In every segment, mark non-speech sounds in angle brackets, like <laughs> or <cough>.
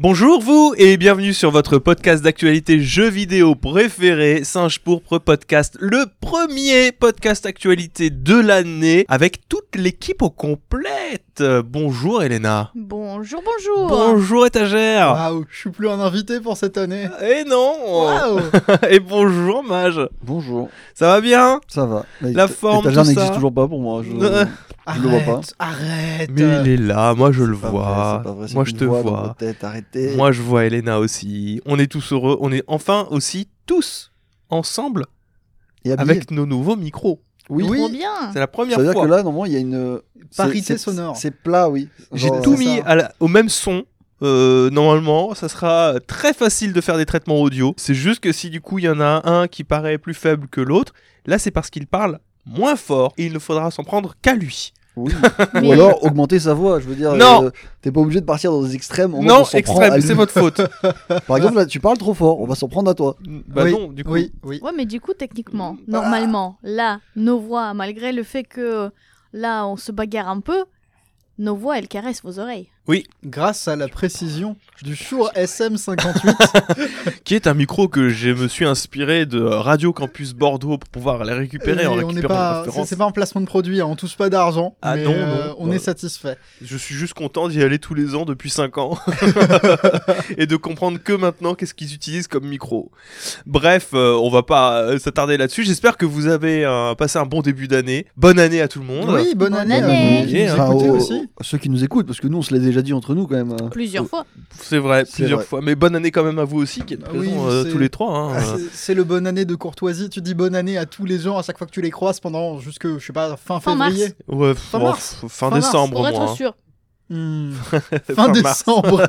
Bonjour vous et bienvenue sur votre podcast d'actualité jeux vidéo préféré, Singe Pourpre Podcast, le premier podcast actualité de l'année avec toute l'équipe au complète. Bonjour Elena. Bonjour, bonjour. Bonjour étagère. Waouh, je suis plus un invité pour cette année. Et non. Waouh <laughs> Et bonjour Mage. Bonjour, Ça va bien? Ça va. La forme, n'existe toujours pas pour moi. Je, <laughs> Je le vois pas. Arrête, arrête. Mais il est là, moi je le vois. vrai, c'est pas vrai, c'est moi je te vois. votre tête, arrêtez. Moi je vois Elena aussi. On est tous heureux. On est enfin aussi tous ensemble Et avec nos nouveaux micros. Oui. Oui. Trop bien. C'est la première Ça veut dire fois. que là, normalement, il y a une Parité c'est- sonore. C'est plat, oui. J'ai tout mis ça. à la- au même son. Euh, normalement, ça sera très facile de faire des traitements audio. C'est juste que si du coup il y en a un qui paraît plus faible que l'autre, là c'est parce qu'il parle moins fort et il ne faudra s'en prendre qu'à lui. Oui. <laughs> Mais- Ou alors augmenter sa voix. Je veux dire, Non. euh, t'es pas obligé de partir dans des extrêmes. non, extrême, c'est votre faute. <laughs> Par exemple, là, tu parles trop fort. On va s'en prendre à toi. bah oui, non, du coup. Oui, oui. Ouais, mais du coup, techniquement, Ah. normalement, là, nos voix, malgré le fait que là, on se bagarre un peu, nos voix, elles caressent vos oreilles. Grâce à la précision du Shure SM58. <laughs> Qui est un micro que je me suis inspiré de Radio Campus Bordeaux pour pouvoir les récupérer en on n'est récupérant pas, c'est pas un placement de produit, hein, on touche pas d'argent. Ah mais, non, euh, non. on Bah. est satisfait. Je suis juste content d'y aller tous les ans depuis 5 ans <laughs> et de comprendre que maintenant qu'est-ce qu'ils utilisent comme micro. Bref, euh, on va pas euh, s'attarder là-dessus. J'espère que vous avez euh, passé un bon début d'année. Bonne année à tout le monde. Oui, bonne, Bonne année, année. à vous qui nous Enfin, écoutez aux- aussi. Ceux qui nous écoutent, parce que nous, on se l'a déjà dit entre nous quand même. hein. Plusieurs fois. C'est vrai, plusieurs vrai. fois. Mais bonne année quand même à vous aussi qui êtes Ah présents oui, euh, tous les trois. hein. Ah, c'est- le bonne année de courtoisie. Tu dis bonne année à tous les gens à chaque fois que tu les croises pendant jusque, je sais pas, fin, Fin mars. février. Ouais, Fin mars. f- fin, Fin mars, décembre, Pour moi. être hein. sûr. Hmm. <laughs> Fin décembre. <laughs>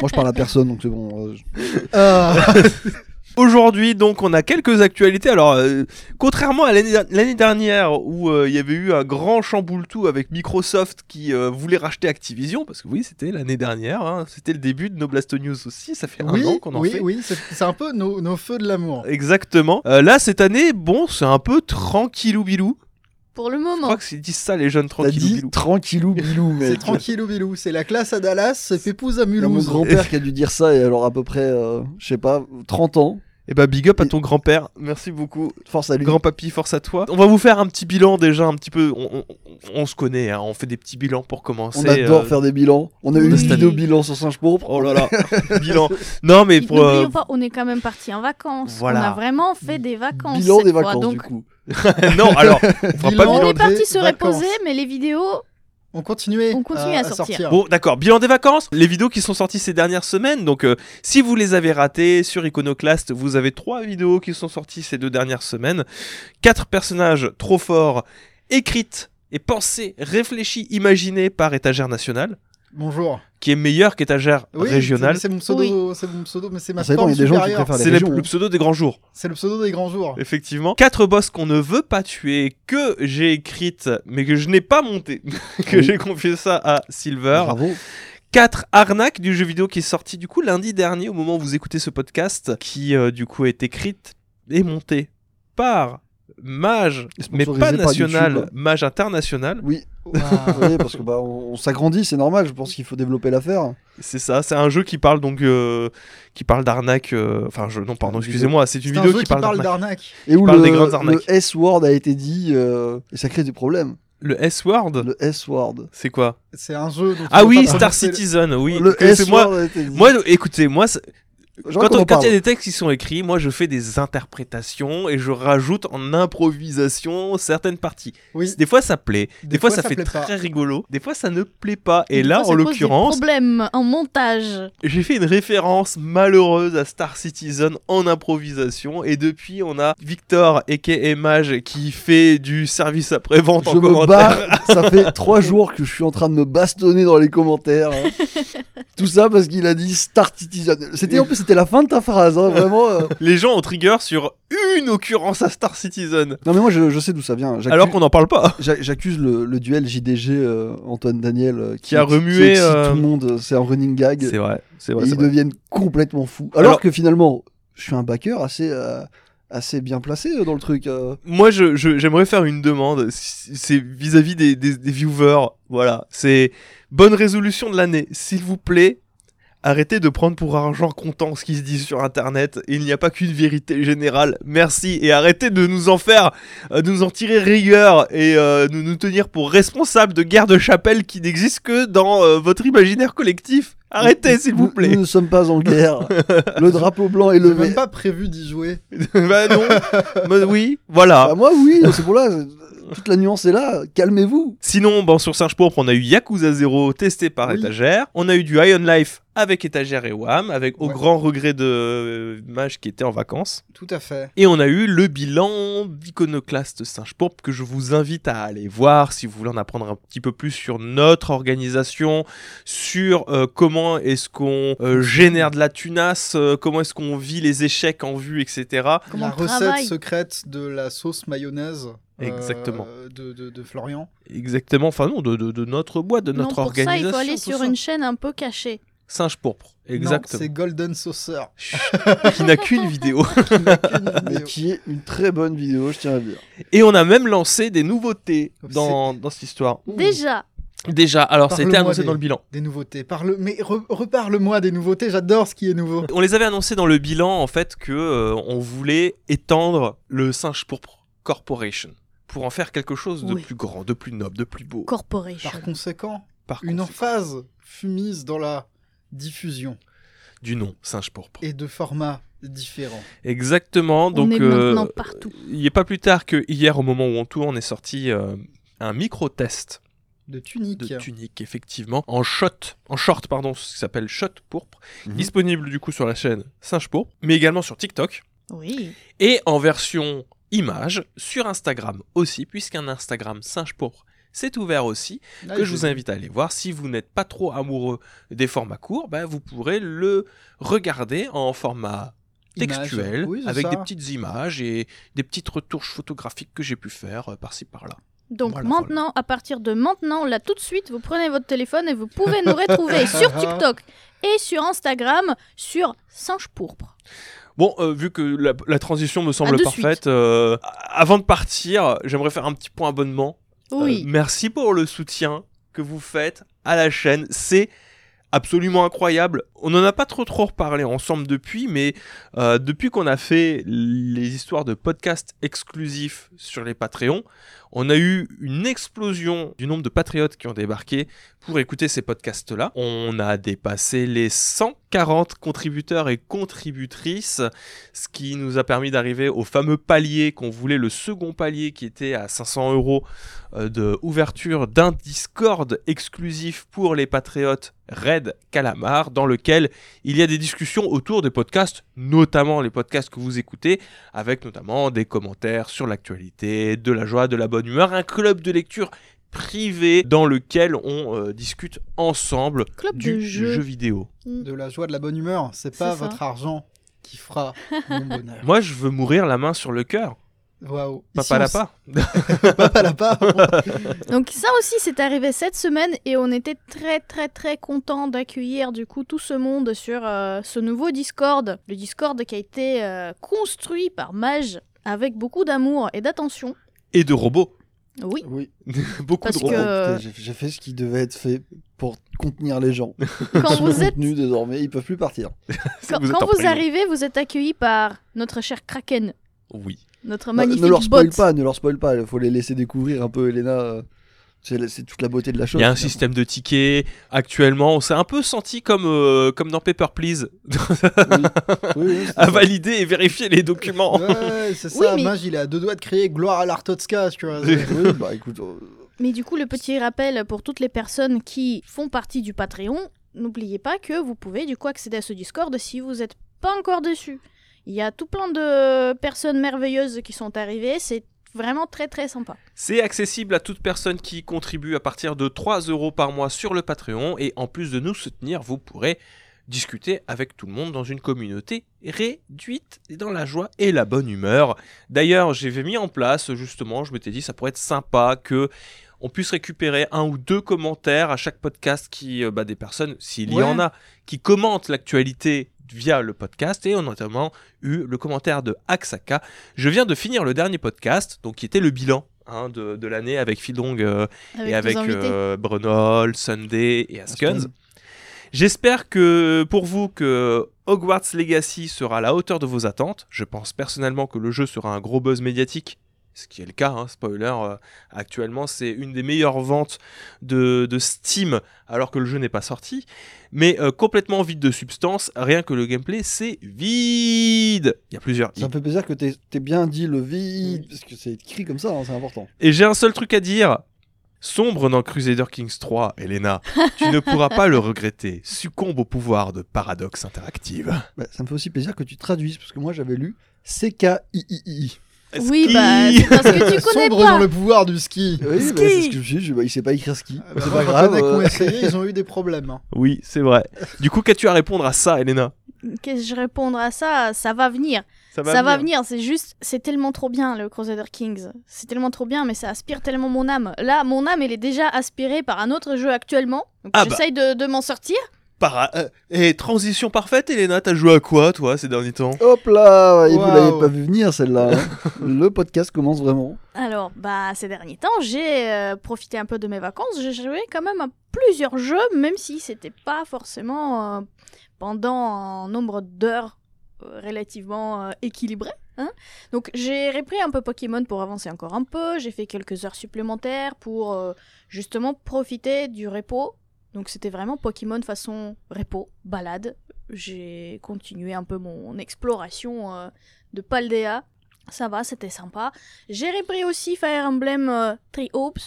Moi, je parle à personne, donc c'est bon. euh, je- Ah. <laughs> Aujourd'hui, donc, on a quelques actualités. Alors, euh, contrairement à l'année dernière où euh, il y avait eu un grand chamboule-tout avec Microsoft qui euh, voulait racheter Activision, parce que oui, c'était l'année dernière, hein, c'était le début de No Blast News aussi, ça fait oui, un an qu'on en oui, fait. oui, c'est c'est un peu nos, nos feux de l'amour. Exactement. Euh, là, cette année, bon, c'est un peu tranquillou bilou. Pour le Je moment. crois que c'est- ils disent ça, les jeunes tranquillou bilou. tranquillou bilou, mais. <laughs> C'est tranquillou bilou, c'est la classe à Dallas, c'est Pépouze à a mon Mulhouse. grand-père qui a dû dire ça, et alors à peu près, euh, je sais pas, 30 ans. Et bah, big up à ton grand-père. Merci beaucoup. Force à lui. Grand papy, force à toi. On va vous faire un petit bilan déjà, un petit peu. On, on- on se connaît, hein, on fait des petits bilans pour commencer. On adore euh, faire des bilans. On a eu une vidéo bilan sur Singe Pourpre. Oh là là, <laughs> bilan. Non, mais pour. euh, pas, on est quand même parti en vacances. Voilà. On a vraiment fait des vacances. Bilan cette des fois, vacances, donc, du coup. <laughs> non, alors, on fera Bilan. pas on bilan. est parti se vacances. reposer, mais les vidéos, On continuait, On continue à sortir. Bon, d'accord, bilan des vacances. Les vidéos qui sont sorties ces dernières semaines. Donc, euh, si vous les avez ratées sur Iconoclast, vous avez trois vidéos qui sont sorties ces deux dernières semaines. Quatre personnages trop forts, écrites et pensées, réfléchies, imaginées par Étagère Nationale, Bonjour. qui est meilleur qu'Étagère Oui, Régionale. c'est c'est mon pseudo, c'est mon pseudo, mais c'est ma Ça dépend, forme il y a des gens qui supérieure. préfèrent les C'est le, pseudo des grands jours. C'est le pseudo des grands jours. Effectivement. Quatre boss qu'on ne veut pas tuer, que j'ai écrites, mais que je n'ai pas monté. <laughs> que Oui. j'ai confié ça à Silver. Bravo. 4 arnaques du jeu vidéo qui est sorti du coup lundi dernier au moment où vous écoutez ce podcast qui euh, du coup est écrite et montée par Mage mais pas national. Mage international. Oui. Oui, parce que bah, on, on s'agrandit, c'est normal. Je pense qu'il faut développer l'affaire. C'est ça, c'est un jeu qui parle donc euh, qui parle d'arnaque euh, enfin non pardon, Une excusez-moi, c'est une un vidéo jeu qui qui parle parle d'arnaque. Et où parle le, le S-word a été dit, euh, et ça crée des problèmes. Le S-word, Le S-word. c'est quoi? C'est un jeu. dont Ah oui, Star le- Citizen, oui. le moi S-word a été dit. moi écoutez, moi Quand qu'on on- en quand il y a des textes qui sont écrits, moi je fais des interprétations et je rajoute en improvisation certaines parties. Oui. Des fois ça plaît, des, Des fois, fois, ça, ça fait pas. très rigolo, des fois ça ne plaît pas. Et des là, fois, en l'occurrence, problèmes en montage. j'ai fait une référence malheureuse à Star Citizen en improvisation. Et depuis, on a Victor et Mage qui fait du service après-vente en Je me commentaire. bats. <laughs> ça fait trois jours que je suis en train de me bastonner dans les commentaires. hein. <laughs> Tout ça parce qu'il a dit Star Citizen. C'était en plus c'était la fin de ta phrase, hein, vraiment. euh. <laughs> Les gens ont trigger sur une occurrence à Star Citizen. Non mais moi je, je sais d'où ça vient. J'accu- Alors qu'on n'en parle pas. <laughs> j'a- J'accuse le, le duel JDG euh, Antoine Daniel euh, Qui a remué, excite euh, tout le monde. C'est un running gag. C'est vrai, c'est Et vrai. c'est ils vrai. deviennent complètement fous. Alors, Alors- que finalement, je suis un backer assez, euh, assez bien placé euh, dans le truc. euh. Moi, je, je- j'aimerais faire une demande. C'est vis-à-vis des, des- des viewers. Voilà. C'est bonne résolution de l'année. S'il vous plaît, Arrêtez de prendre pour argent comptant ce qui se dit sur internet. Il n'y a pas qu'une vérité générale. Merci et arrêtez de nous en faire, euh, de nous en tirer rigueur et euh, de nous tenir pour responsables de guerre de chapelle qui n'existent que dans euh, votre imaginaire collectif. Arrêtez s'il vous plaît. Nous ne sommes pas en guerre. <laughs> Le drapeau blanc est levé. même pas prévu d'y jouer. <laughs> bah non. Bah oui, voilà. Bah, moi, oui, c'est pour là. Toute la nuance est là. Calmez-vous. Sinon, bon, sur Singe Pourpre, on a eu Yakuza 0 testé par Oui. étagère. On a eu du Ion Life avec étagère et WAM, avec au Ouais. grand regret de euh, Mage qui était en vacances. Tout à fait. Et on a eu le bilan d'Iconoclast Singe Pourpre que je vous invite à aller voir si vous voulez en apprendre un petit peu plus sur notre organisation, sur euh, comment est-ce qu'on euh, génère de la tunasse, euh, comment est-ce qu'on vit les échecs en vue, etc. Comment la on recette secrète de la sauce mayonnaise. Euh, Exactement. de, de, de Florian. Exactement, enfin non, de, de- de notre boîte, de Non, notre pour organisation. ça, il faut aller sur ça. une chaîne un peu cachée. Singe Pourpre, exactement. c'est Golden Saucer. Qui n'a qu'une <laughs> <laughs> vidéo. Mais qui est une très bonne vidéo, je tiens à le dire. Et on a même lancé des nouveautés dans, dans cette histoire. Déjà, Déjà, alors ça a été Parle-moi annoncé des- dans le bilan. Des nouveautés. Parle... Mais re- reparle-moi des nouveautés, j'adore ce qui est nouveau. On les avait annoncés dans le bilan en fait que euh, on voulait étendre le singe pourpre Corporation pour en faire quelque chose de Oui. plus grand, de plus noble, de plus beau. Corporation. Par conséquent, Par une conséquent, emphase fut mise dans la diffusion du nom singe pourpre. et de formats différents. Exactement. Donc on est euh, maintenant partout. il n'y a pas plus tard que hier au moment où on tourne est sorti euh, un micro test De tunique. de tunique effectivement en shot, en short pardon, ce qui s'appelle shot pourpre, Mhm. disponible du coup sur la chaîne Singe pourpre, mais également sur TikTok. Oui. et en version image sur Instagram aussi, puisqu'un Instagram singe pourpre c'est ouvert aussi, Ah, que je vous invite à aller voir. Si vous n'êtes pas trop amoureux des formats courts, bah, vous pourrez le regarder en format textuel, Oui, avec ça. des petites images et des petites retouches photographiques que j'ai pu faire euh, par-ci par-là. Donc Voilà, maintenant, à partir de maintenant, là tout de suite, vous prenez votre téléphone et vous pouvez nous retrouver <laughs> sur TikTok et sur Instagram sur Singe Pourpre. Bon, euh, vu que la, la transition me semble parfaite, euh, avant de partir, j'aimerais faire un petit point abonnement. Euh, Oui. merci pour le soutien que vous faites à la chaîne. C'est absolument incroyable. On n'en a pas trop trop reparlé ensemble depuis, mais euh, depuis qu'on a fait les histoires de podcasts exclusifs sur les Patreons, on a eu une explosion du nombre de patriotes qui ont débarqué pour écouter ces podcasts-là. On a dépassé les 140 contributeurs et contributrices, ce qui nous a permis d'arriver au fameux palier qu'on voulait, le second palier qui était à 500 euros euh, de ouverture d'un Discord exclusif pour les patriotes Red Calamar, dans lequel il y a des discussions autour des podcasts, notamment les podcasts que vous écoutez, avec notamment des commentaires sur l'actualité, de la joie, de la bonne humeur, un club de lecture privé dans lequel on euh, discute ensemble Club du jeu. jeu vidéo. De la joie, de la bonne humeur. C'est pas votre argent qui fera <laughs> mon bonheur. Moi, je veux mourir la main sur le cœur. Waouh. Ici, Papa on lapin. s- <laughs> Papa lapin. <laughs> Donc ça aussi, c'est arrivé cette semaine et on était très très très content d'accueillir du coup tout ce monde sur euh, ce nouveau Discord. Le Discord qui a été euh, construit par Mage avec beaucoup d'amour et d'attention. Et de robots. Oui. Oui. <laughs> Beaucoup Parce de robots. que- J'ai fait ce qui devait être fait pour contenir les gens. <laughs> Quand Ils sont vous êtes contenus désormais, ils peuvent plus partir. <laughs> quand, Vous quand arrivez, vous êtes accueillis par notre cher Kraken, Oui. notre Bah, magnifique ne leur spoil bot. pas, ne leur spoil pas. Il faut les laisser découvrir un peu, Elena. C'est toute la beauté de la chose. Il y a un finalement. système de tickets. Actuellement, on s'est un peu senti comme, euh, comme dans Paper Please, Oui, oui, <laughs> à ça. valider et vérifier les documents. Ouais, c'est Oui, ça. mais- Mage, il est à deux doigts de créer gloire à l'Artotska, tu vois. Oui, bah écoute, euh, Mais du coup, le petit rappel pour toutes les personnes qui font partie du Patreon, n'oubliez pas que vous pouvez du coup accéder à ce Discord si vous n'êtes pas encore dessus. Il y a tout plein de personnes merveilleuses qui sont arrivées, c'est vraiment très très sympa. C'est accessible à toute personne qui contribue à partir de 3 euros par mois sur le Patreon. Et en plus de nous soutenir, vous pourrez discuter avec tout le monde dans une communauté réduite et dans la joie et la bonne humeur. D'ailleurs, j'avais mis en place justement, je m'étais dit ça pourrait être sympa que on puisse récupérer un ou deux commentaires à chaque podcast qui euh, bah, des personnes s'il y en a qui commentent l'actualité via le podcast et on a notamment eu le commentaire de Axaka je viens de finir le dernier podcast, donc qui était le bilan hein, de, de l'année avec Fildrong euh, et avec euh, Brunol, Sunday et. Askuns. J'espère que pour vous que Hogwarts Legacy sera à la hauteur de vos attentes. Je pense personnellement que le jeu sera un gros buzz médiatique. Ce qui est le cas, hein, spoiler, euh, actuellement c'est une des meilleures ventes de, de Steam alors que le jeu n'est pas sorti. Mais euh, complètement vide de substance, rien que le gameplay c'est vide. Il y a plusieurs. Ça me fait plaisir que t'aies t'aies bien dit le vide, parce que c'est écrit comme ça, hein, c'est important. Et j'ai un seul truc à dire. Sombre dans Crusader Kings 3, Elena, tu ne pourras pas le regretter. Succombe au pouvoir de Paradox Interactive. Bah, ça me fait aussi plaisir que tu traduises, parce que moi j'avais lu C-K-I-I-I. Oui, bah, c'est parce que tu <laughs> connais Sombre pas. dans le pouvoir du ski. Oui, Ski. bah, c'est ce que je me suis dit, je- bah, il sait pas écrire ski. Ah, bah, c'est pas grave. ont euh, essayé, ils ont eu des problèmes. hein. Oui, c'est vrai. Du coup, qu'as-tu à répondre à ça, Elena? Qu'est-ce que je répondre à ça? Ça va venir. Ça ça va venir, c'est juste, c'est tellement trop bien le Crusader Kings. C'est tellement trop bien, mais ça aspire tellement mon âme. Là, mon âme, elle est déjà aspirée par un autre jeu actuellement. Donc Ah bah. j'essaye de, de m'en sortir. Para- euh, Et transition parfaite, Elena, t'as joué à quoi, toi, ces derniers temps? Hop là, et vous Waouh. l'avez pas vu venir celle-là. hein. <laughs> le podcast commence vraiment. Alors, bah, ces derniers temps, j'ai euh, profité un peu de mes vacances. J'ai joué quand même à plusieurs jeux, même si c'était pas forcément euh, pendant un nombre d'heures relativement euh, équilibré. hein. Donc, j'ai repris un peu Pokémon pour avancer encore un peu. J'ai fait quelques heures supplémentaires pour euh, justement profiter du repos. Donc, c'était vraiment Pokémon façon repos, balade. J'ai continué un peu mon exploration euh, de Paldea. Ça va, c'était sympa. J'ai repris aussi Fire Emblem euh, Three Hopes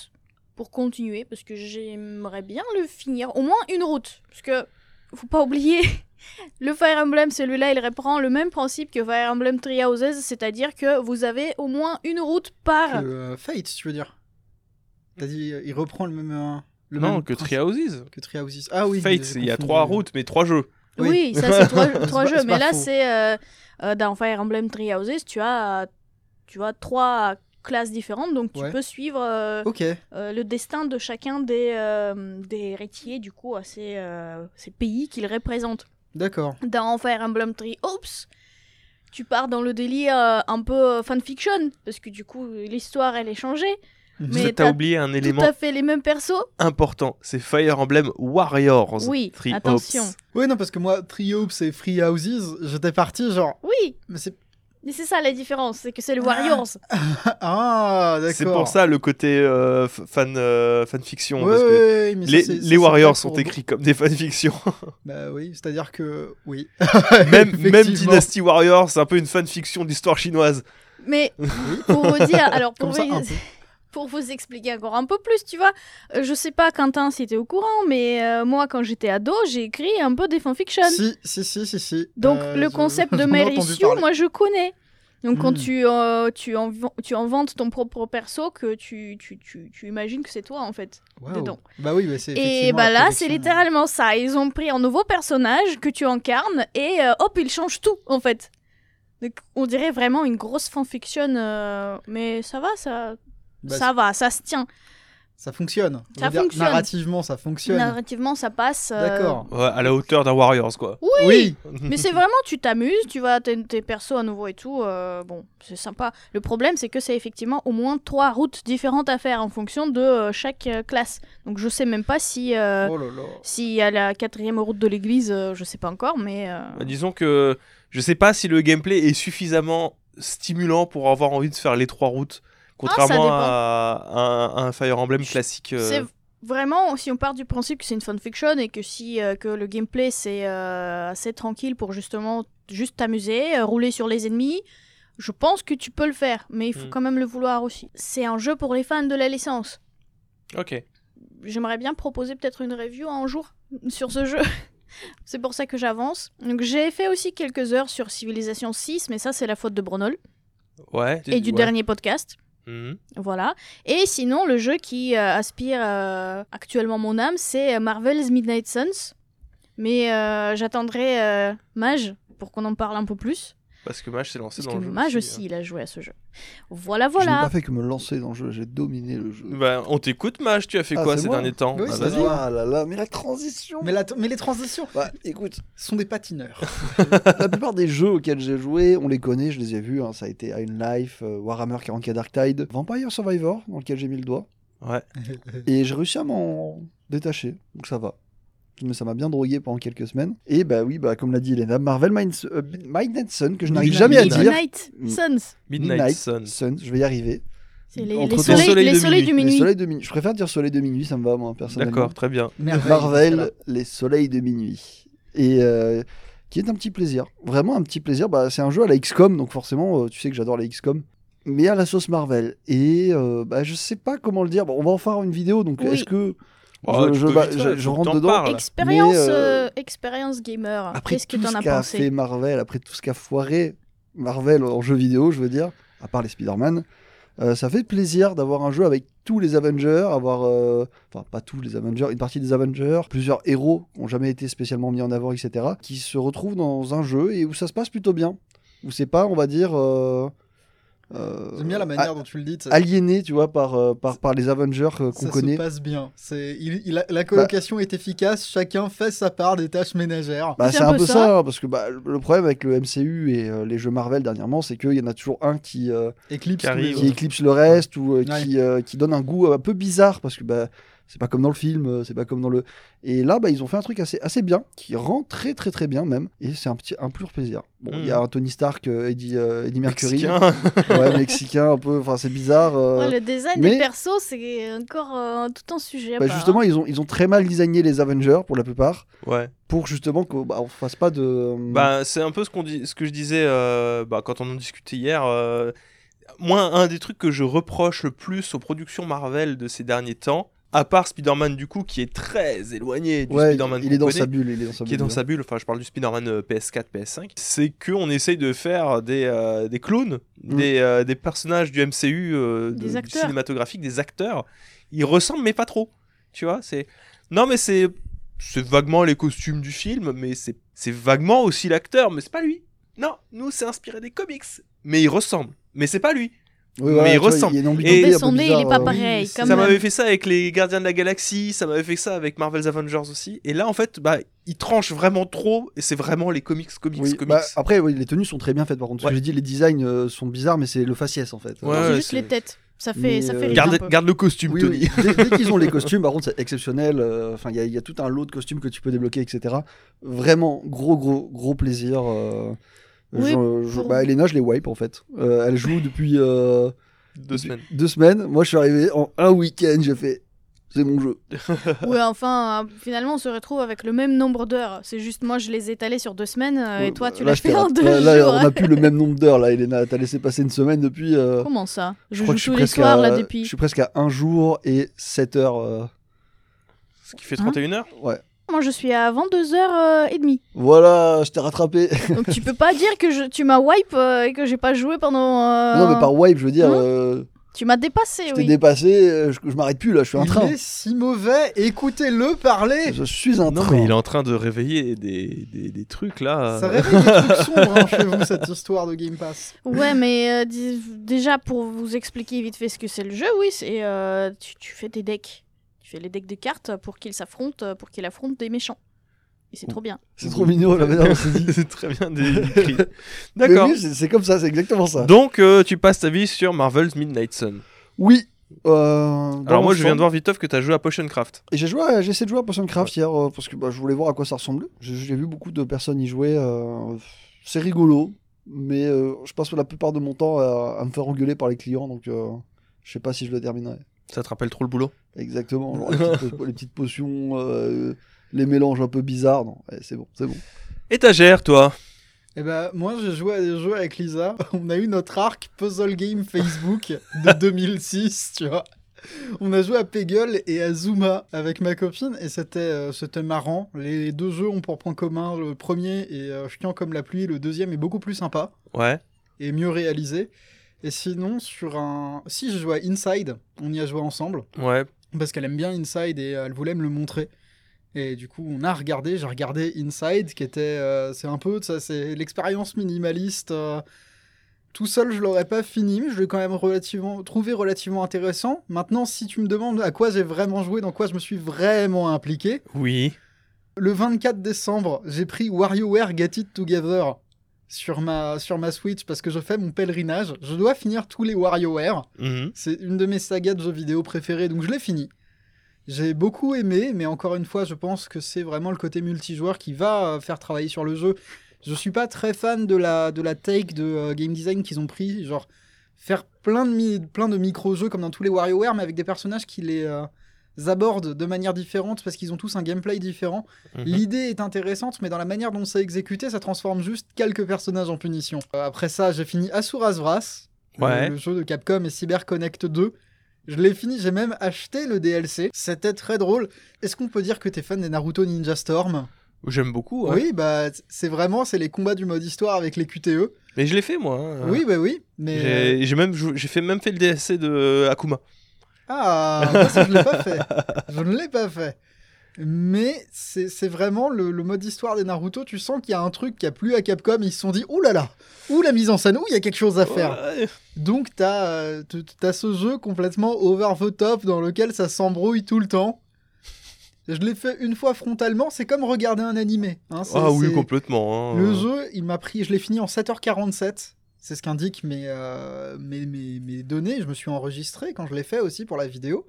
pour continuer parce que j'aimerais bien le finir, au moins une route. Parce que, faut pas oublier, <laughs> le Fire Emblem, celui-là, il reprend le même principe que Fire Emblem Three Houses, c'est-à-dire que vous avez au moins une route par. Euh, Fate, tu veux dire? T'as dit, euh, il reprend le même. Le Non, même que principe Treehouses. Que Treehouses. Ah oui. Il y a trois routes, mais trois jeux. Oui, Oui. ça c'est trois, jeux, <laughs> mais là c'est euh, euh, dans Fire Emblem Three Houses, tu as, tu vois trois classes différentes, donc tu Ouais. peux suivre euh, euh, le destin de chacun des, euh, des héritiers, du coup, à ces, euh, ces pays qu'ils représentent. D'accord. Dans Fire Emblem Three Hopes, tu pars dans le délire euh, un peu fanfiction, parce que du coup, l'histoire, elle est changée. Mais t'as oublié un Tout élément à fait les mêmes persos. important, c'est Fire Emblem Warriors. Oui, Three attention. Oui, non, parce que moi, Treehopes et Free Houses, j'étais parti genre. Oui, Mais c'est. mais c'est ça la différence, c'est que c'est le Warriors. <laughs> Ah, d'accord. C'est pour ça le côté euh, fan, euh, fanfiction. Ouais, parce que ouais, les, c'est- ça, les Warriors sont écrits comme des <laughs> fanfictions. Bah oui, c'est-à-dire que. Oui. <laughs> même. Dynasty Warriors, c'est un peu une fanfiction d'histoire chinoise. Mais pour vous dire, alors pour Comme ça, vous, un peu. Pour vous expliquer encore un peu plus, tu vois, euh, je sais pas Quentin si t'es au courant, mais euh, moi quand j'étais ado, j'ai écrit un peu des fanfictions. Si, si, si, si, si. Donc Euh, le je- concept <laughs> de parler. moi je connais. Donc quand Hmm. tu, euh, tu, inven- tu inventes ton propre perso, que tu, tu, tu, tu imagines que c'est toi en fait. Dedans. Bah oui, bah c'est. Et bah là, c'est littéralement ça. Ils ont pris un nouveau personnage que tu incarnes et hop, ils changent tout en fait. Donc on dirait vraiment une grosse fanfiction, euh, mais ça va, ça, Bah, ça va, ça se tient. Ça fonctionne. Ça dire, fonctionne. Narrativement, ça fonctionne. Narrativement, ça passe. euh, D'accord. Ouais, à la hauteur d'un Warriors, quoi. Oui, mais c'est vraiment, tu t'amuses, tu vas tes, tes persos à nouveau et tout. euh, bon, c'est sympa. Le problème, c'est que c'est effectivement au moins trois routes différentes à faire en fonction de euh, chaque euh, classe. Donc je sais même pas si. euh, Oh là là. S'il y a la quatrième route de l'église, euh, je sais pas encore, mais. euh, Bah, disons que je sais pas si le gameplay est suffisamment stimulant pour avoir envie de faire les trois routes, contrairement dépend. à, un, à un Fire Emblem classique. euh, C'est vraiment, si on part du principe que c'est une fanfiction et que si euh, que le gameplay c'est euh, assez tranquille pour justement juste t'amuser, euh, rouler sur les ennemis, je pense que tu peux le faire, mais il faut Mm. quand même le vouloir aussi. C'est un jeu pour les fans de la licence. Ok. J'aimerais bien proposer peut-être une review un jour <laughs> sur ce jeu. <laughs> c'est pour ça que j'avance. Donc j'ai fait aussi quelques heures sur Civilization 6, mais ça c'est la faute de Bronol Ouais. et du ouais. dernier podcast. Mhm. Voilà. Et sinon, le jeu qui euh, aspire euh, actuellement mon âme, c'est euh, Marvel's Midnight Suns. Mais j'attendrai Mage pour qu'on en parle un peu plus. Parce que Mage s'est lancé Parce dans que le jeu. Mage aussi, aussi, il a joué à ce jeu. Voilà, Je n'ai voilà. pas fait que me lancer dans le jeu, j'ai dominé le jeu. hein. Bah, on t'écoute, Mage. Tu as fait Ah, quoi c'est ces moi derniers temps? Oui, Bah, vas-y. toi. Ah là là, mais la transition Mais, la- mais les transitions Bah écoute, sont des patineurs. <laughs> la plupart des jeux auxquels j'ai joué, on les connaît, je les ai vus. hein. Ça a été Iron Life, euh, Warhammer 40k Dark Tide, Vampire Survivor, dans lequel j'ai mis le doigt. Ouais. Et j'ai réussi à m'en détacher, donc ça va. Mais ça m'a bien drogué pendant quelques semaines. Et bah oui, bah comme l'a dit Elena, Marvel Minds, euh, Midnight Sun, que je n'arrive Midnight jamais à Midnight. dire. Midnight Mm. Suns. Midnight, Sun. Sun, je vais y arriver. C'est les, les soleils, soleils les de soleils du minuit. Les minuit. soleils de minuit. Je préfère dire soleil de minuit, ça me va moi personnellement. D'accord, très bien. Merveille, Marvel, les soleils de minuit. Et euh, qui est un petit plaisir. Vraiment un petit plaisir. Bah, c'est un jeu à la XCOM, donc forcément, euh, tu sais que j'adore la XCOM. Mais à la sauce Marvel. Et euh, bah, je sais pas comment le dire. Bon, on va en faire une vidéo, donc Oui. est-ce que. Oh, je, bah, vite que rentre dedans. Expérience, euh, euh, expérience gamer. Après Qu'est-ce que tout t'en ce as qu'a fait Marvel, après tout ce qu'a foiré Marvel en jeu vidéo, je veux dire, à part les Spider-Man, euh, ça fait plaisir d'avoir un jeu avec tous les Avengers, avoir, euh, enfin pas tous les Avengers, une partie des Avengers, plusieurs héros qui n'ont jamais été spécialement mis en avant, etc., qui se retrouvent dans un jeu et où ça se passe plutôt bien, où c'est pas, on va dire, euh, J'aime bien la manière dont tu le dis. aliéné, tu vois, par, euh, par, par les Avengers euh, qu'on ça connaît. se passe bien. C'est, il, il a- la colocation est efficace, chacun fait sa part des tâches ménagères. Bah, C'est un un peu ça. ça, hein, parce que bah, le problème avec le MCU et euh, les jeux Marvel dernièrement, c'est qu'il y en a toujours un qui, euh, Éclipse Qui arrive. éclipse le reste ou euh, Ouais. qui, euh, qui donne un goût un peu bizarre parce que bah, c'est pas comme dans le film, euh, c'est pas comme dans le. Et là, bah, ils ont fait un truc assez, assez bien qui rend très très très bien même. Et c'est un petit un pur plaisir. Bon, il y a un Tony Stark, euh, Eddie, euh, Eddie Mercury, Mexicain. ouais, mexicain un peu. Enfin, c'est bizarre. euh, Ouais, le design mais- des persos, c'est encore euh, tout un sujet. à bah, part, justement, hein. ils ont ils ont très mal designé les Avengers pour la plupart Ouais. pour justement qu'on bah, on fasse pas de. Bah, c'est un peu ce, qu'on dit, ce que je disais euh, bah, quand on en discutait hier. euh, moi, un des trucs que je reproche le plus aux productions Marvel de ces derniers temps, à part Spider-Man du coup, qui est très éloigné du ouais, Spider-Man il est qu'on dans connaît, sa bulle, il est dans sa qui est bulle, dans sa bulle, enfin je parle du Spider-Man euh, PS4, PS5, c'est qu'on essaye de faire des, euh, des clones, Mm. des, euh, des personnages du MCU, euh, de- Des du acteurs. cinématographique, des acteurs. Ils ressemblent mais pas trop, tu vois, c'est... Non mais c'est... C'est vaguement les costumes du film, mais c'est c'est vaguement aussi l'acteur, mais c'est pas lui. Non, nous c'est inspiré des comics, mais il ressemble, mais c'est pas lui. Oui, voilà, mais il ressemble. Il Et- son nez, il est pas euh, pareil. oui, ça m'avait fait ça avec les Gardiens de la Galaxie, ça m'avait fait ça avec Marvel's Avengers aussi. Et là, en fait, bah, ils tranchent vraiment trop, et c'est vraiment les comics, comics, Oui, comics. bah, après, oui, les tenues sont très bien faites. Par contre, Ouais. j'ai dit, les designs euh, sont bizarres, mais c'est le faciès en fait. Ouais, C'est ouais, juste les têtes. Ça fait, Mais, ça euh, fait garde, le costume, Oui, Tony. oui. Dès, dès qu'ils ont les <laughs> costumes, par contre, c'est exceptionnel. euh, Enfin, il y, a- il y a tout un lot de costumes que tu peux débloquer, etc. Vraiment, gros, gros, gros plaisir. euh, Oui, je- je- bah, Elena, je les wipe en fait. Euh, elle joue depuis euh, Deux semaines. deux semaines. Moi, je suis arrivé en un week-end. J'ai fait, c'est mon jeu. <laughs> Ouais, enfin, euh, finalement, on se retrouve avec le même nombre d'heures. C'est juste moi, je les ai étalés sur deux semaines euh, et toi, tu Là, l'as je fait en deux là, là, jours. on a plus le même nombre d'heures là, Elena. T'as laissé passer une semaine depuis. euh, Comment ça? Je crois joue que suis tous les presque soirs à- là Je depuis. suis presque à un jour et 7 heures. euh, Ce qui fait 31 heures? Ouais. Moi, je suis à 22h30. Voilà, je t'ai rattrapé. <laughs> Donc, tu peux pas dire que je... tu m'as wipe euh, et que j'ai pas joué pendant. euh, Non, mais par wipe, je veux dire, euh, Tu m'as dépassé, je t'ai oui. dépassé, euh, je, je m'arrête plus là, je suis un Il train. est si mauvais, écoutez-le parler. Je suis un Non, train. mais il est en train de réveiller des, des, des trucs là. Ça réveille des trucs sombres hein, <laughs> chez vous, cette histoire de Game Pass. Ouais, mais euh, dis- déjà, pour vous expliquer vite fait ce que c'est le jeu, oui, c'est. euh, tu, tu fais des decks. Tu fais les decks de cartes pour qu'ils s'affrontent, euh, pour qu'ils affrontent des méchants. Et c'est trop bien. C'est trop mignon la manière dont c'est dit. <laughs> c'est très bien décrit. <laughs> D'accord. oui, c'est comme ça, c'est exactement ça. Donc, euh, tu passes ta vie sur Marvel's Midnight Sun. Oui. euh, Alors, moi, je viens de voir Viteuf que tu as joué à Potion Craft. Et j'ai joué, à- j'ai essayé de jouer à Potion Craft hier euh, parce que bah, je voulais voir à quoi ça ressemblait. J'ai j'ai vu beaucoup de personnes y jouer. euh, c'est rigolo, mais euh, je passe la plupart de mon temps à, à me faire engueuler par les clients, donc euh, je sais pas si je le terminerai. Ça te rappelle trop le boulot? Exactement. genre <laughs> les, petites, po- les petites potions, euh, les mélanges un peu bizarres. Non, ouais, c'est bon, c'est bon. Étagère, toi. Eh ben, moi, j'ai joué à des jeux avec Lisa. <laughs> On a eu notre arc Puzzle Game Facebook de <laughs> 2006, tu vois. On a joué à Peggle et à Zuma avec ma copine et c'était euh, c'était marrant. Les deux jeux ont pour point commun le premier est euh, chiant comme la pluie, le deuxième est beaucoup plus sympa Ouais. et mieux réalisé. Et sinon, sur un. Si je joue à Inside, on y a joué ensemble Ouais. Parce qu'elle aime bien Inside et euh, elle voulait me le montrer. Et du coup, on a regardé, j'ai regardé Inside, qui était, euh, c'est un peu, ça, c'est l'expérience minimaliste. euh, tout seul, je l'aurais pas fini, mais je l'ai quand même relativement trouvé relativement intéressant. Maintenant, si tu me demandes à quoi j'ai vraiment joué, dans quoi je me suis vraiment impliqué, Oui. le 24 décembre, j'ai pris WarioWare Get It Together sur ma sur ma Switch parce que je fais mon pèlerinage. Je dois finir tous les WarioWare. Mhm. C'est une de mes sagas de jeux vidéo préférées, donc je l'ai fini. J'ai beaucoup aimé, mais encore une fois, je pense que c'est vraiment le côté multijoueur qui va euh, faire travailler sur le jeu. Je suis pas très fan de la, de la take de euh, game design qu'ils ont pris, genre faire plein de, mi- plein de micro-jeux comme dans tous les WarioWare, mais avec des personnages qui les euh, abordent de manière différente parce qu'ils ont tous un gameplay différent. Mhm. L'idée est intéressante, mais dans la manière dont c'est exécuté, ça transforme juste quelques personnages en punition. Euh, après ça, j'ai fini Asuras Vras, le- Ouais. le, jeu de Capcom et Cyber Connect 2. Je l'ai fini, j'ai même acheté le DLC. C'était très drôle. Est-ce qu'on peut dire que t'es fan des Naruto Ninja Storm? J'aime beaucoup. Oui, bah c'est vraiment c'est les combats du mode histoire avec les QTE. Mais je l'ai fait moi. hein. Oui, bah oui, mais J'ai même, j'ai fait, même fait le DLC de Akuma. Ah, moi, ça, je l'ai pas fait. Je ne l'ai pas fait. Mais c'est vraiment le, le mode histoire des Naruto. Tu sens qu'il y a un truc qui a plu à Capcom. Ils se sont dit, ouh là là, ouh la mise en scène, ouh il y a quelque chose à faire. Ouais. Donc t'as euh, t'as ce jeu complètement over the top dans lequel ça s'embrouille tout le temps. Je l'ai fait une fois frontalement, c'est comme regarder un animé. hein, Ah oui, complètement. hein. Le jeu, il m'a pris, je l'ai fini en 7h47. C'est ce qu'indiquent mes, euh, mes, mes, mes données. Je me suis enregistré quand je l'ai fait aussi pour la vidéo.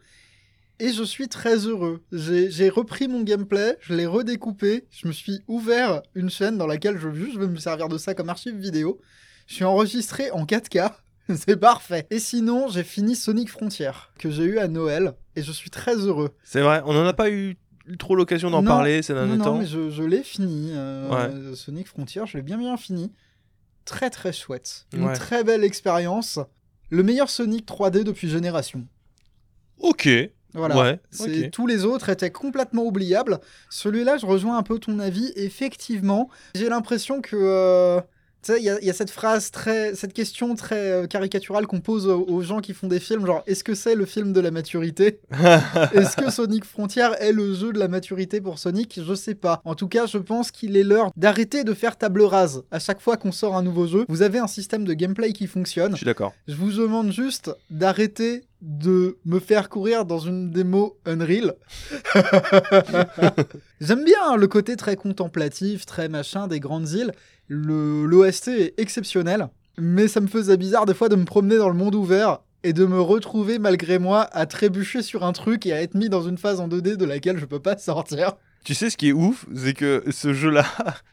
Et je suis très heureux. J'ai repris mon gameplay, je l'ai redécoupé, je me suis ouvert une chaîne dans laquelle je, je vais me servir de ça comme archive vidéo. Je suis enregistré en 4K. <laughs> C'est parfait. Et sinon, j'ai fini Sonic Frontier, que j'ai eu à Noël, et je suis très heureux. C'est vrai, on n'en a pas eu trop l'occasion d'en Non, parler ces Non, derniers non, temps. mais je, je l'ai fini. euh, Sonic Frontier, je l'ai bien bien fini. Très très chouette. Une Ouais. très belle expérience. Le meilleur Sonic 3D depuis génération. Ok. Voilà. Ouais. Tous les autres étaient complètement oubliables. Celui-là, je rejoins un peu ton avis. Effectivement, j'ai l'impression que. euh, tu sais, il y, a- il y a cette phrase très. Cette question très euh, caricaturale qu'on pose aux, aux gens qui font des films genre, est-ce que c'est le film de la maturité? <laughs> Est-ce que Sonic Frontier est le jeu de la maturité pour Sonic? Je sais pas. En tout cas, je pense qu'il est l'heure d'arrêter de faire table rase. À chaque fois qu'on sort un nouveau jeu, vous avez un système de gameplay qui fonctionne. Je suis d'accord. Je vous demande juste d'arrêter de me faire courir dans une démo Unreal. <laughs> J'aime bien hein, le côté très contemplatif, très machin des grandes îles. Le L'OST est exceptionnel, mais ça me faisait bizarre des fois de me promener dans le monde ouvert et de me retrouver malgré moi à trébucher sur un truc et à être mis dans une phase en 2D de laquelle je peux pas sortir. Tu sais ce qui est ouf, c'est que ce jeu-là,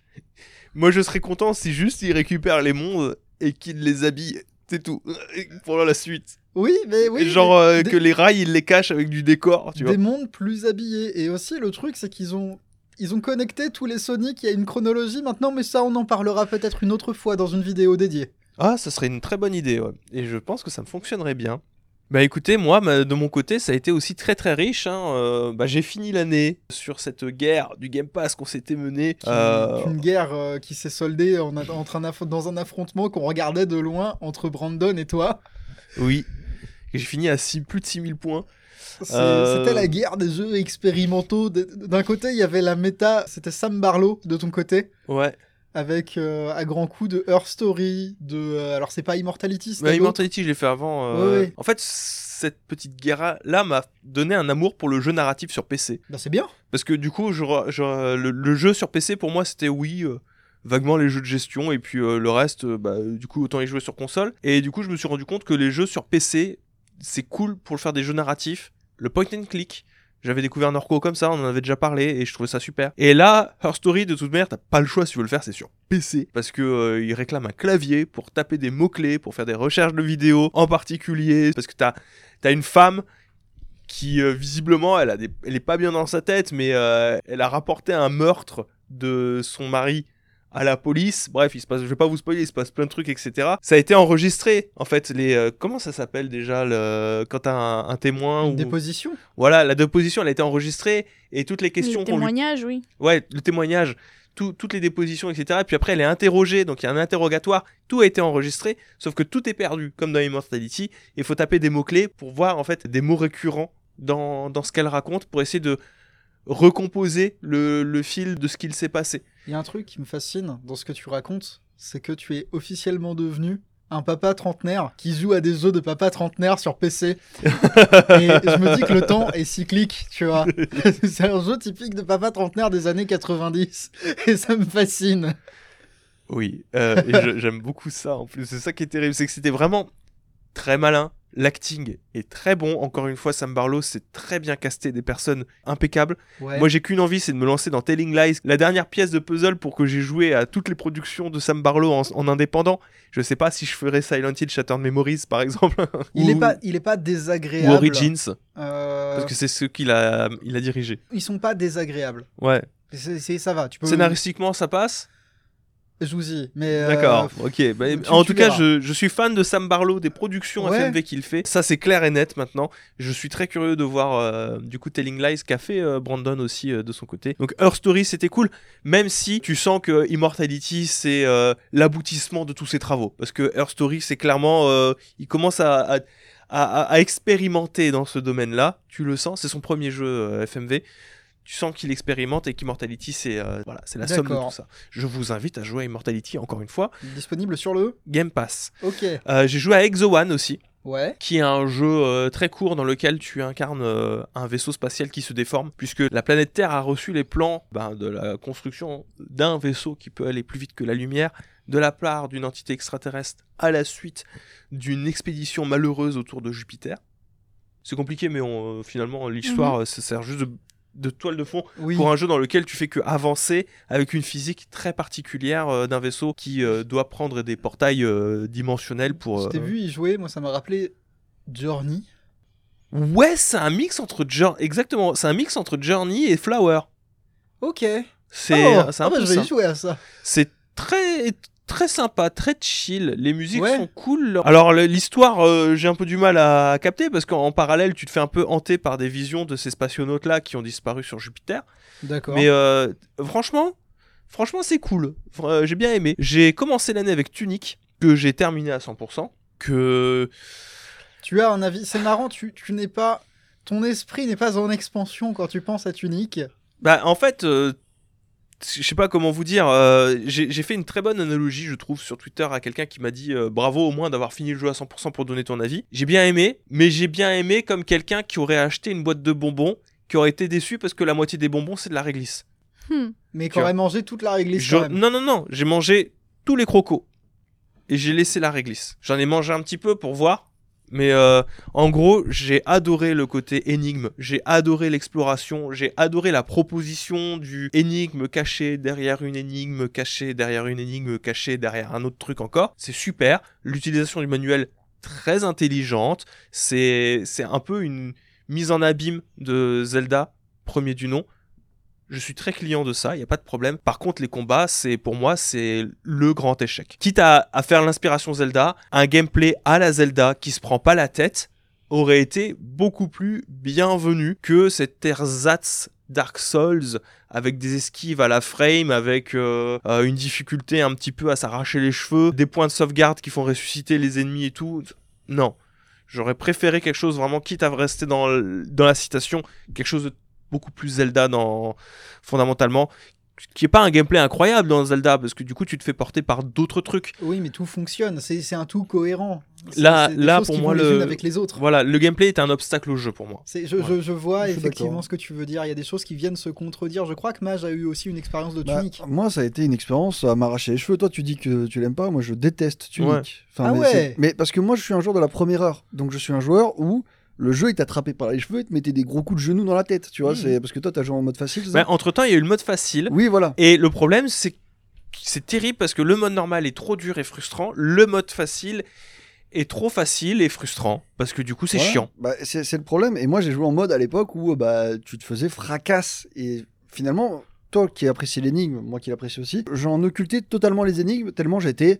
<laughs> moi je serais content si juste il récupère les mondes et qu'il les habille. C'est tout. <laughs> Pour la suite. Oui, mais oui. Genre euh, des- que les rails il les cache avec du décor, tu vois. des mondes plus habillés. Et aussi, le truc, c'est qu'ils ont. Ils ont connecté tous les Sonic, il y a une chronologie maintenant, mais ça, on en parlera peut-être une autre fois dans une vidéo dédiée. Ah, ça serait une très bonne idée, ouais. Et je pense que ça me fonctionnerait bien. Bah écoutez, moi, de mon côté, ça a été aussi très très riche. hein. Euh, bah, j'ai fini l'année sur cette guerre du Game Pass qu'on s'était menée. Euh, Une guerre euh, qui s'est soldée en, entre un dans un affrontement qu'on regardait de loin entre Brandon et toi. Oui. J'ai fini à six- plus de 6000 points. Euh. C'était la guerre des jeux expérimentaux. D'un côté, il y avait la méta, c'était Sam Barlow de ton côté. Ouais. Avec euh, à grands coups de Her Story, de. euh, alors, c'est pas Immortality, c'était Bah. Immortality, je l'ai fait avant. euh, Ouais, ouais. En fait, cette petite guerre-là m'a donné un amour pour le jeu narratif sur PC. Bah, c'est bien. Parce que du coup, je re- je- le, le jeu sur PC, pour moi, c'était oui, euh, vaguement les jeux de gestion, et puis euh, le reste, euh, bah, du coup, autant y jouer sur console. Et du coup, je me suis rendu compte que les jeux sur PC, c'est cool pour faire des jeux narratifs. Le point and click, j'avais découvert Norco comme ça, on en avait déjà parlé, et je trouvais ça super. Et là, Her Story, de toute manière, t'as pas le choix si tu veux le faire, c'est sur PC. Parce que euh, il réclame un clavier pour taper des mots-clés, pour faire des recherches de vidéos, en particulier, parce que t'as as une femme qui euh, visiblement elle a est pas bien dans sa tête mais euh, elle a rapporté un meurtre de son mari à la police bref il se passe je vais pas vous spoiler il se passe plein de trucs etc ça a été enregistré en fait les euh, comment ça s'appelle déjà le quand t'as un, un témoin Une ou déposition? voilà la déposition elle a été enregistrée et toutes les questions lui témoignages, oui. ouais, le témoignage, tout- toutes les dépositions, etc. Et puis après, elle est interrogée, donc il y a un interrogatoire, tout a été enregistré, sauf que tout est perdu, comme dans Immortality. Il faut taper des mots-clés pour voir en fait des mots récurrents dans, dans ce qu'elle raconte, pour essayer de recomposer le, le fil de ce qu'il s'est passé. Il y a un truc qui me fascine dans ce que tu racontes, c'est que tu es officiellement devenu un papa trentenaire qui joue à des jeux de papa trentenaire sur PC. <laughs> Et je me dis que le temps est cyclique, tu vois. <laughs> c'est un jeu typique de papa trentenaire des années 90. Et ça me fascine. Oui, euh, et j'aime beaucoup ça en plus. C'est ça qui est terrible, c'est que c'était vraiment très malin. L'acting est très bon. Encore une fois, Sam Barlow c'est très bien casté, des personnes impeccables. Ouais. Moi, j'ai qu'une envie, c'est de me lancer dans Telling Lies, la dernière pièce de puzzle pour que j'ai joué à toutes les productions de Sam Barlow en, en indépendant. Je sais pas si je ferais Silent Hill Shattered Memories, par exemple, <laughs> il ou, est pas, il est pas ou désagréable. Origins, Euh, parce que c'est ce qu'il a, il a dirigé. Ils sont pas désagréables. Ouais. Ça va. Tu peux. Scénaristiquement, ça passe Je vous y. Mais. euh, D'accord, ok. Bah, tu- en tu tout cas, je, je suis fan de Sam Barlow, des productions Ouais. FMV qu'il fait. Ça, c'est clair et net maintenant. Je suis très curieux de voir, euh, du coup, Telling Lies qu'a fait euh, Brandon aussi euh, de son côté. Donc, Her Story, c'était cool, même si tu sens que Immortality, c'est l'aboutissement de tous ses travaux. Parce que Her Story, c'est clairement. il commence à. à- à- à expérimenter dans ce domaine-là, tu le sens, c'est son premier jeu FMV. Tu sens qu'il expérimente et qu'Immortality, c'est euh, voilà, c'est la somme de tout ça. Je vous invite à jouer à Immortality encore une fois. Disponible sur le. Game Pass. Ok. Euh, j'ai joué à Exo One aussi, Ouais. qui est un jeu euh, très court dans lequel tu incarnes euh, un vaisseau spatial qui se déforme, puisque la planète Terre a reçu les plans ben, de la construction d'un vaisseau qui peut aller plus vite que la lumière, de la part d'une entité extraterrestre à la suite d'une expédition malheureuse autour de Jupiter. C'est compliqué, mais on, euh, finalement, l'histoire, euh, ça sert juste de, de toile de fond Oui. pour un jeu dans lequel tu fais que avancer avec une physique très particulière euh, d'un vaisseau qui euh, doit prendre des portails euh, dimensionnels pour. Je t'ai vu y jouer. Moi, ça m'a rappelé Journey. Ouais, c'est un mix entre Journey, exactement, c'est un mix entre Journey et Flower. Ok. C'est Oh, c'est un ah bah, peu je vais ça. y jouer à ça. C'est très très sympa, très chill. Les musiques Ouais. sont cool. Alors l'histoire, euh, j'ai un peu du mal à capter parce qu'en en parallèle, tu te fais un peu hanter par des visions de ces spationautes là qui ont disparu sur Jupiter. D'accord. Mais euh, franchement, franchement, c'est cool. Euh, j'ai bien aimé. J'ai commencé l'année avec Tunic, que j'ai terminé à 100%. Que Tu as un avis. C'est marrant. Tu, tu n'es pas. Ton esprit n'est pas en expansion quand tu penses à Tunic. Bah, en fait, euh, je sais pas comment vous dire. euh, j'ai fait une très bonne analogie, je trouve, sur Twitter à quelqu'un qui m'a dit euh, bravo au moins d'avoir fini le jeu à 100% pour donner ton avis. J'ai bien aimé, mais j'ai bien aimé comme quelqu'un qui aurait acheté une boîte de bonbons, qui aurait été déçu parce que la moitié des bonbons c'est de la réglisse. Hmm. Mais qui aurait mangé toute la réglisse Je- quand même. Non, non, non, j'ai mangé tous les crocos et j'ai laissé la réglisse. J'en ai mangé un petit peu pour voir. Mais euh, en gros, j'ai adoré le côté énigme, j'ai adoré l'exploration, j'ai adoré la proposition du énigme caché derrière une énigme, caché derrière une énigme, caché derrière un autre truc encore. C'est super. L'utilisation du manuel très intelligente. C'est c'est un peu une mise en abîme de Zelda, premier du nom. Je suis très client de ça, il n'y a pas de problème. Par contre, les combats, c'est pour moi, c'est le grand échec. Quitte à, à faire l'inspiration Zelda, un gameplay à la Zelda qui se prend pas la tête aurait été beaucoup plus bienvenu que cet ersatz Dark Souls avec des esquives à la frame, avec euh, euh, une difficulté un petit peu à s'arracher les cheveux, des points de sauvegarde qui font ressusciter les ennemis et tout. Non. J'aurais préféré quelque chose vraiment, quitte à rester dans, dans la citation, quelque chose de beaucoup plus Zelda dans, fondamentalement, qui est pas un gameplay incroyable dans Zelda, parce que du coup tu te fais porter par d'autres trucs. Oui, mais tout fonctionne. C'est c'est un tout cohérent. Là- là, pour qui moi, vont les le- unes avec les autres. Voilà, le gameplay est un obstacle au jeu pour moi. Je, Ouais. je- je vois Je effectivement ce que tu veux dire. Il y a des choses qui viennent se contredire. Je crois que Mage a eu aussi une expérience de Bah, Tunic. moi, ça a été une expérience à m'arracher les cheveux. Toi, tu dis que tu l'aimes pas. Moi, je déteste Tunic. Ouais. Ah mais, ouais. mais parce que moi, je suis un joueur de la première heure. Donc, je suis un joueur où le jeu, il t'attrapait par les cheveux et te mettait des gros coups de genoux dans la tête. Tu vois, Mhm. c'est parce que toi, t'as joué en mode facile. Bah, entre temps, il y a eu le mode facile. Oui, voilà. Et le problème, c'est c'est terrible parce que le mode normal est trop dur et frustrant. Le mode facile est trop facile et frustrant parce que du coup, c'est Voilà. chiant. Bah, c'est c'est le problème. Et moi, j'ai joué en mode à l'époque où bah, tu te faisais fracasse. Et finalement, toi qui apprécies l'énigme, moi qui l'apprécie aussi, j'en occultais totalement les énigmes tellement j'étais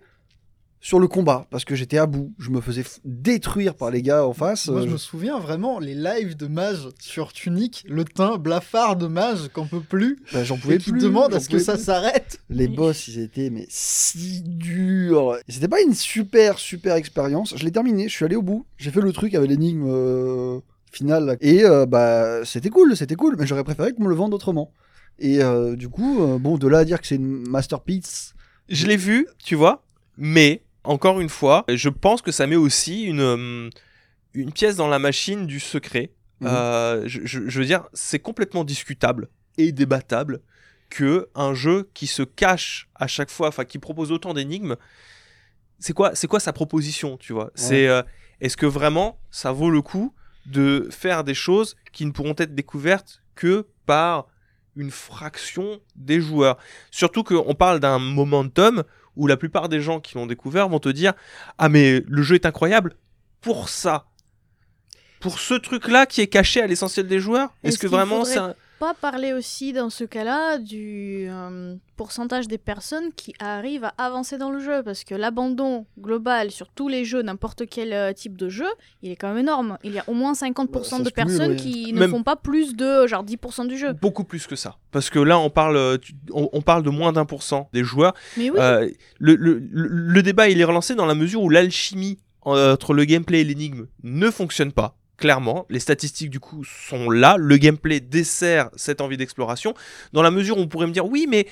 sur le combat parce que j'étais à bout. Je me faisais détruire par les gars en face. Moi, Euh, je me souviens vraiment les lives de Mage sur Tunic, le teint blafard de Mage qu'on peut plus. bah, j'en pouvais Et qui plus. demande j'en à ce que ça s'arrête. Les boss, ils étaient mais si durs. Et C'était pas une super super expérience. Je l'ai terminé. Je suis allé au bout. J'ai fait le truc avec l'énigme euh, finale et euh, bah c'était cool, c'était cool. Mais j'aurais préféré qu'on me le vende autrement. Et euh, du coup, euh, bon, de là à dire que c'est une masterpiece. Je l'ai vu, tu vois, mais encore une fois, je pense que ça met aussi une, euh, une pièce dans la machine du secret. Mhm. Euh, je, veux dire, c'est complètement discutable et débattable que un jeu qui se cache à chaque fois, enfin qui propose autant d'énigmes, c'est quoi, c'est quoi sa proposition, tu vois? C'est euh, est-ce que vraiment ça vaut le coup de faire des choses qui ne pourront être découvertes que par une fraction des joueurs? Surtout qu'on parle d'un momentum où la plupart des gens qui l'ont découvert vont te dire Ah, mais le jeu est incroyable pour ça. Pour ce truc-là qui est caché à l'essentiel des joueurs Est-ce Est-ce que vraiment faudrait c'est un- Pas parler aussi dans ce cas-là du euh, pourcentage des personnes qui arrivent à avancer dans le jeu parce que l'abandon global sur tous les jeux, n'importe quel euh, type de jeu, il est quand même énorme. Il y a au moins 50% Bah, de cumule, personnes oui. qui ne Même- font pas plus de genre 10% du jeu. Beaucoup plus que ça. Parce que là, on parle, tu- on, on parle de moins d'un pour cent des joueurs. Mais oui, Euh, le, le- le- le débat, il est relancé dans la mesure où l'alchimie entre le gameplay et l'énigme ne fonctionne pas. Clairement, les statistiques du coup sont là, le gameplay dessert cette envie d'exploration, dans la mesure où on pourrait me dire oui mais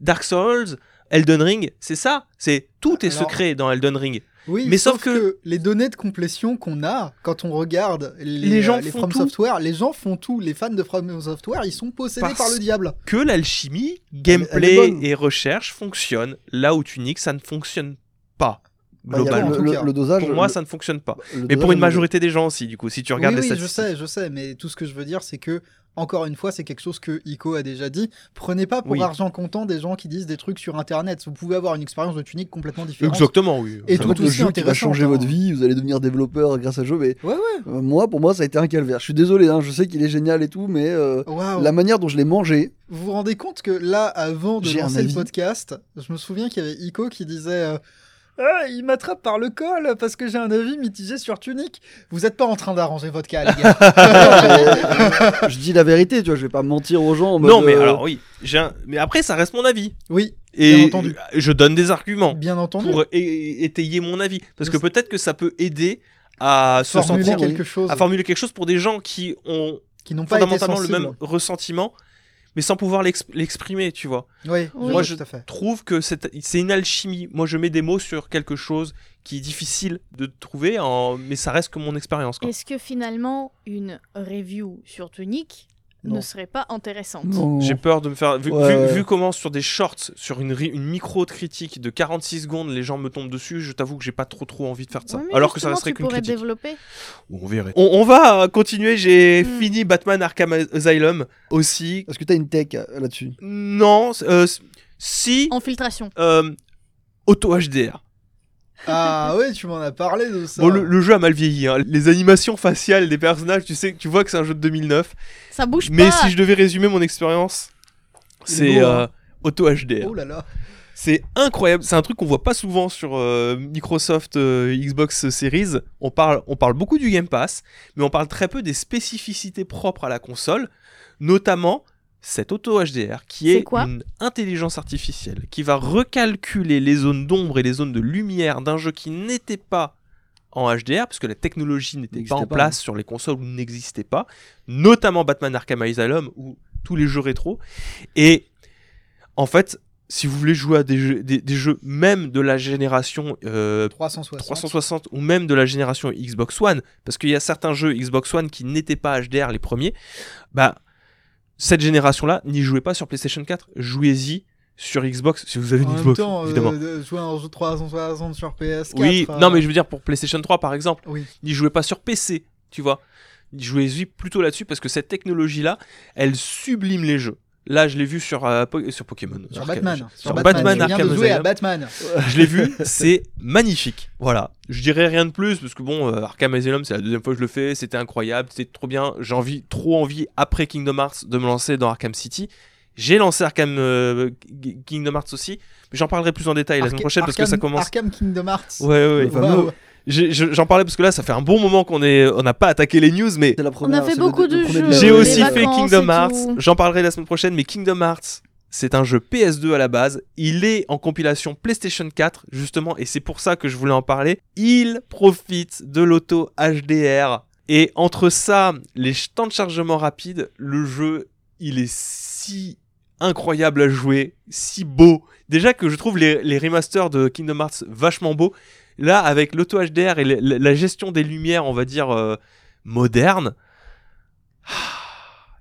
Dark Souls, Elden Ring, c'est ça, c'est tout est Alors- secret dans Elden Ring. Oui, Mais sauf, sauf que... que- les données de complétion qu'on a quand on regarde les, Les gens euh, les font From tout. Software, les gens font tout. Les fans de From Software, ils sont possédés Parce- par le diable. Que l'alchimie, elle gameplay et recherche fonctionnent là où Tunic ça ne fonctionne pas. Bah, Globalement. en le, tout le- cas. le dosage. Pour moi, le- ça ne fonctionne pas. Mais pour une majorité des gens aussi, du coup, si tu regardes oui, les oui, je sais, je sais, mais tout ce que je veux dire, c'est que, encore une fois, c'est quelque chose que Ico a déjà dit. Prenez pas pour Oui. argent comptant des gens qui disent des trucs sur Internet. Vous pouvez avoir une expérience de tunique complètement différente. Exactement, oui. Et tout être le aussi jeu qui va changer hein. votre vie, vous allez devenir développeur grâce à ce jeu, mais Ouais, ouais. euh, moi, pour moi, ça a été un calvaire. Je suis désolé, hein, je sais qu'il est génial et tout, mais euh, la manière dont je l'ai mangé, Vous vous rendez compte que là, avant de lancer le podcast, je me souviens qu'il y avait Ico qui disait euh, Ah, il m'attrape par le col parce que j'ai un avis mitigé sur Tunic. Vous êtes pas en train d'arranger votre cas, les gars. <laughs> je dis la vérité, tu vois, je vais pas mentir aux gens. en Non, mode, mais euh, alors oui, j'ai un- mais après ça reste mon avis oui, et Bien entendu. je donne des arguments bien entendu. pour étayer mon avis parce que peut-être que ça peut aider à se Formuler sentir quelque chose à formuler quelque chose pour des gens qui ont qui n'ont pas été fondamentalement le même ressentiment mais sans pouvoir l'ex- l'exprimer, tu vois. Oui, Oui. moi Moi, je je- tout à fait. Trouve que c'est c'est une alchimie. Moi, je mets des mots sur quelque chose qui est difficile de trouver, en... mais ça reste que mon expérience. est-ce que finalement une review sur Tunic Non. ne serait pas intéressante. J'ai peur de me faire. Vu, Ouais, vu- ouais. vu comment sur des shorts, sur une, une micro de critique de 46 secondes, les gens me tombent dessus, je t'avoue que j'ai pas trop trop envie de faire ça. Ouais, Alors que ça resterait qu'une critique. développer. On verrait. On, on va continuer. J'ai Hmm. fini Batman Arkham Asylum aussi. Est-ce que t'as une tech euh, là-dessus? Non, euh, si Infiltration. euh, auto HDR. Ah ouais, tu m'en as parlé de ça. Bon, le, le jeu a mal vieilli. hein. Les animations faciales des personnages, tu sais, tu vois que c'est un jeu de 2009. Ça bouge Mais pas. si je devais résumer mon expérience, c'est beau, euh, hein. auto HDR. Oh là là. C'est incroyable. C'est un truc qu'on voit pas souvent sur euh, Microsoft euh, Xbox Series. On parle, on parle beaucoup du Game Pass, mais on parle très peu des spécificités propres à la console, notamment cette auto HDR qui est quoi une intelligence artificielle qui va recalculer les zones d'ombre et les zones de lumière d'un jeu qui n'était pas en HDR, parce que la technologie n'était pas en pas, place sur les consoles ou n'existait pas, notamment Batman Arkham Asylum ou tous les jeux rétro. Et en fait, si vous voulez jouer à des jeux, des, des jeux même de la génération euh, 360. 360 ou même de la génération Xbox One, parce qu'il y a certains jeux Xbox One qui n'étaient pas HDR les premiers, bah cette génération-là, n'y jouez pas sur PlayStation 4, jouez-y sur Xbox si vous avez une En même Xbox, temps, évidemment. de jouer à un jeu 360 sur PS4. oui, euh, non mais je veux dire pour PlayStation 3 par exemple, Oui. n'y jouez pas sur PC, tu vois. Jouez-y plutôt là-dessus parce que cette technologie-là, elle sublime les jeux. Là, je l'ai vu sur, euh, Po- sur Pokémon. Sur Batman. Sur Batman, Arkham de jouer à Asylum. Batman. Je l'ai vu, <laughs> c'est magnifique. Voilà. Je dirais rien de plus parce que bon, euh, Arkham Asylum, c'est la deuxième fois que je le fais, c'était incroyable, c'était trop bien. J'ai envie, trop envie après Kingdom Hearts de me lancer dans Arkham City. J'ai lancé Arkham euh, Kingdom Hearts aussi, mais j'en parlerai plus en détail la Arca- semaine prochaine parce que ça commence. Arkham Kingdom Hearts. Ouais, ouais, ouais. J'en parlais parce que là, ça fait un bon moment qu'on est, on n'a pas attaqué les news, mais On a fait beaucoup le de jeux. j'ai aussi fait Kingdom Hearts. J'en parlerai la semaine prochaine, mais Kingdom Hearts, c'est un jeu PS2 à la base. Il est en compilation PlayStation 4, justement, et c'est pour ça que je voulais en parler. Il profite de l'auto HDR. Et entre ça, les temps de chargement rapides, le jeu, il est si incroyable à jouer, si beau. Déjà que je trouve les, les remasters de Kingdom Hearts vachement beaux. Là, avec l'auto HDR et la, gestion des lumières, on va dire, euh, moderne,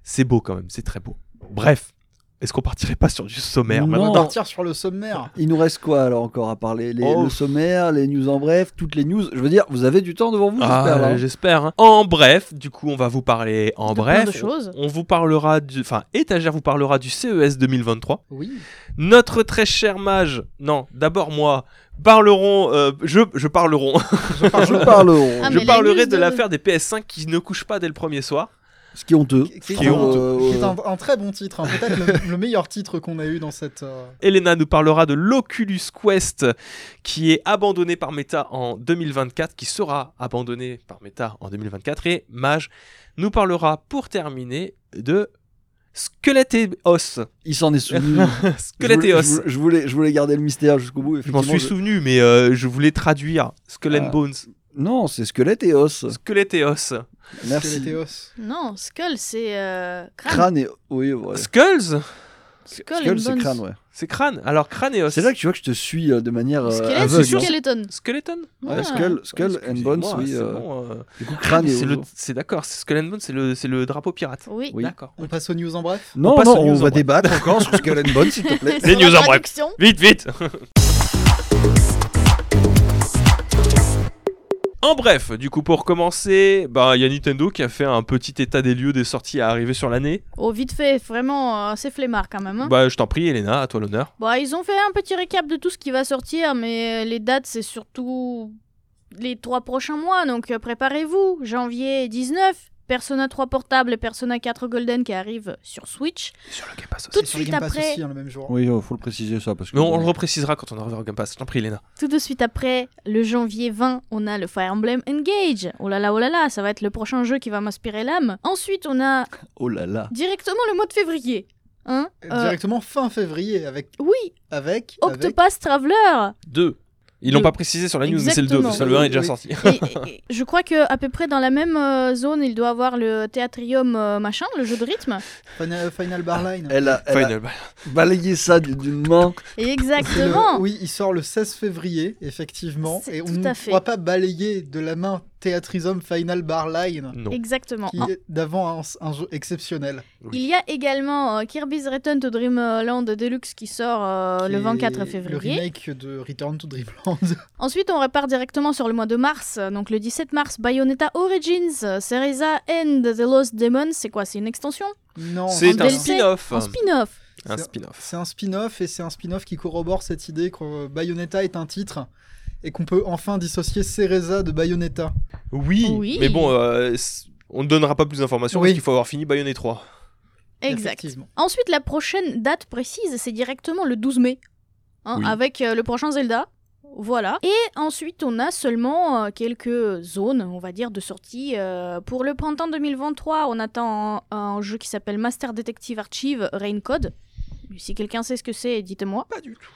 c'est beau quand même, c'est très beau. Bref, Est-ce qu'on partirait pas sur du sommaire Non. On maintenant va partir sur le sommaire. Il nous reste quoi alors encore à parler? Les, Oh. Le sommaire, les news en bref, toutes les news. Je veux dire, vous avez du temps devant vous, Ah, j'espère. là. j'espère. hein. En bref, du coup, on va vous parler en De bref. plein de choses. On vous parlera du. Enfin, Étagère vous parlera du CES 2023. Oui. Notre très cher mage. Non, d'abord moi. Parlerons. euh, je, je parlerons. Je. <laughs> Ah, parlerai news de de- l'affaire des PS5 qui ne couchent pas dès le premier soir. Ce qui est honteux. Qui- est Qui un- honteux. qui est un, un très bon titre, hein. peut-être le, le meilleur titre qu'on a eu dans cette. euh, Elena nous parlera de l'Oculus Quest qui est abandonné par Meta en 2024, qui sera abandonné par Meta en 2024. Et Mage nous parlera pour terminer de Squelette et Os. Il s'en est souvenu. <laughs> Squelette je, et voulais, Os. je, voulais, je voulais garder le mystère jusqu'au bout. Je m'en suis souvenu, mais euh, je voulais traduire Skull and Ah. Bones. Non, c'est squelette et os. Squelette et Os. Merci. Skeleteos. Non, Skull, c'est euh, crâne. Crâne et. Oui, ouais. Skulls? Skull, Skull, c'est crâne, ouais. C'est crâne. Alors crâne et os. C'est là que tu vois que je te suis euh, de manière euh, Squelette, aveugle. c'est hein. skeleton. Skeleton Ouais, Ah. Skull, skull and Bones, Excusez-moi, oui. c'est euh, bon, euh. Du coup, crâne et c'est os. le- c'est d'accord, c'est Skull and Bones, c'est le, c'est le drapeau pirate. Oui. Oui. D'accord. On passe aux news en bref. Non, passe non, aux news on en va bref. débattre encore sur Skull and Bones, s'il te plaît. <laughs> Les news en bref. Vite, vite <laughs> En bref, du coup, pour commencer, bah, il y a Nintendo qui a fait un petit état des lieux des sorties à arriver sur l'année. Oh, vite fait, vraiment, euh, c'est flemmard quand même. hein. Bah, je t'en prie, Elena, à toi l'honneur. Bon, ils ont fait un petit récap de tout ce qui va sortir, mais les dates, c'est surtout les trois prochains mois, donc euh, préparez-vous. Janvier 19, Persona 3 portable et Persona 4 Golden qui arrivent sur Switch. Sur le Game Pass Tout aussi. de Sur le suite après- aussi, hein, le même jour. Oui, il faut le préciser ça parce que. Mais on, on le reprécisera quand on arrivera au Game Pass. T'en prie, Elena. Tout de suite après, le janvier 20, on a le Fire Emblem Engage. Oh là là, oh là là, ça va être le prochain jeu qui va m'inspirer l'âme. Ensuite, on a <laughs> Oh là là. directement le mois de février. Hein Euh, Directement fin février avec. Oui, avec, avec... Octopath Traveler. Deux. Ils l'ont pas précisé sur la news, mais c'est le 2, Exactement. parce que le 1 est déjà Oui. sorti. Et- <laughs> et- et je crois que à peu près dans la même euh, zone, il doit avoir le Theatrium euh, machin, le jeu de rythme. Final, Final Barline. Elle a, elle a Final. balayé ça d'une main. Le- exactement. Oui, il sort le 16 février, effectivement. C'est Et on tout ne à fait. pourra pas balayer de la main Theatrisum Final Barline, Non. Exactement. qui est d'avant un, un jeu exceptionnel. Il y a également euh, Kirby's Return to Dreamland Deluxe qui sort euh, qui le 24 est février. Le remake de Return to Dreamland. <laughs> Ensuite, on repart directement sur le mois de mars. Donc le 17 mars, Bayonetta Origins, Cereza and the Lost Demon. C'est quoi C'est une extension? Non, C'est un spin-off. En spin-off. Un C'est- spin-off. C'est un spin-off et c'est un spin-off qui corrobore cette idée que euh, Bayonetta est un titre et qu'on peut enfin dissocier Cereza de Bayonetta. Oui, Oui. mais bon, euh, on ne donnera pas plus d'informations Oui. parce qu'il faut avoir fini Bayonetta 3. Exact. Ensuite, la prochaine date précise, c'est directement le 12 mai, hein, Oui. avec euh, le prochain Zelda. Voilà. Et ensuite, on a seulement euh, quelques zones, on va dire, de sortie. euh, pour le printemps 2023, on attend un, un jeu qui s'appelle Master Detective Archive Rain Code. Si quelqu'un sait ce que c'est, dites-moi. Pas du tout.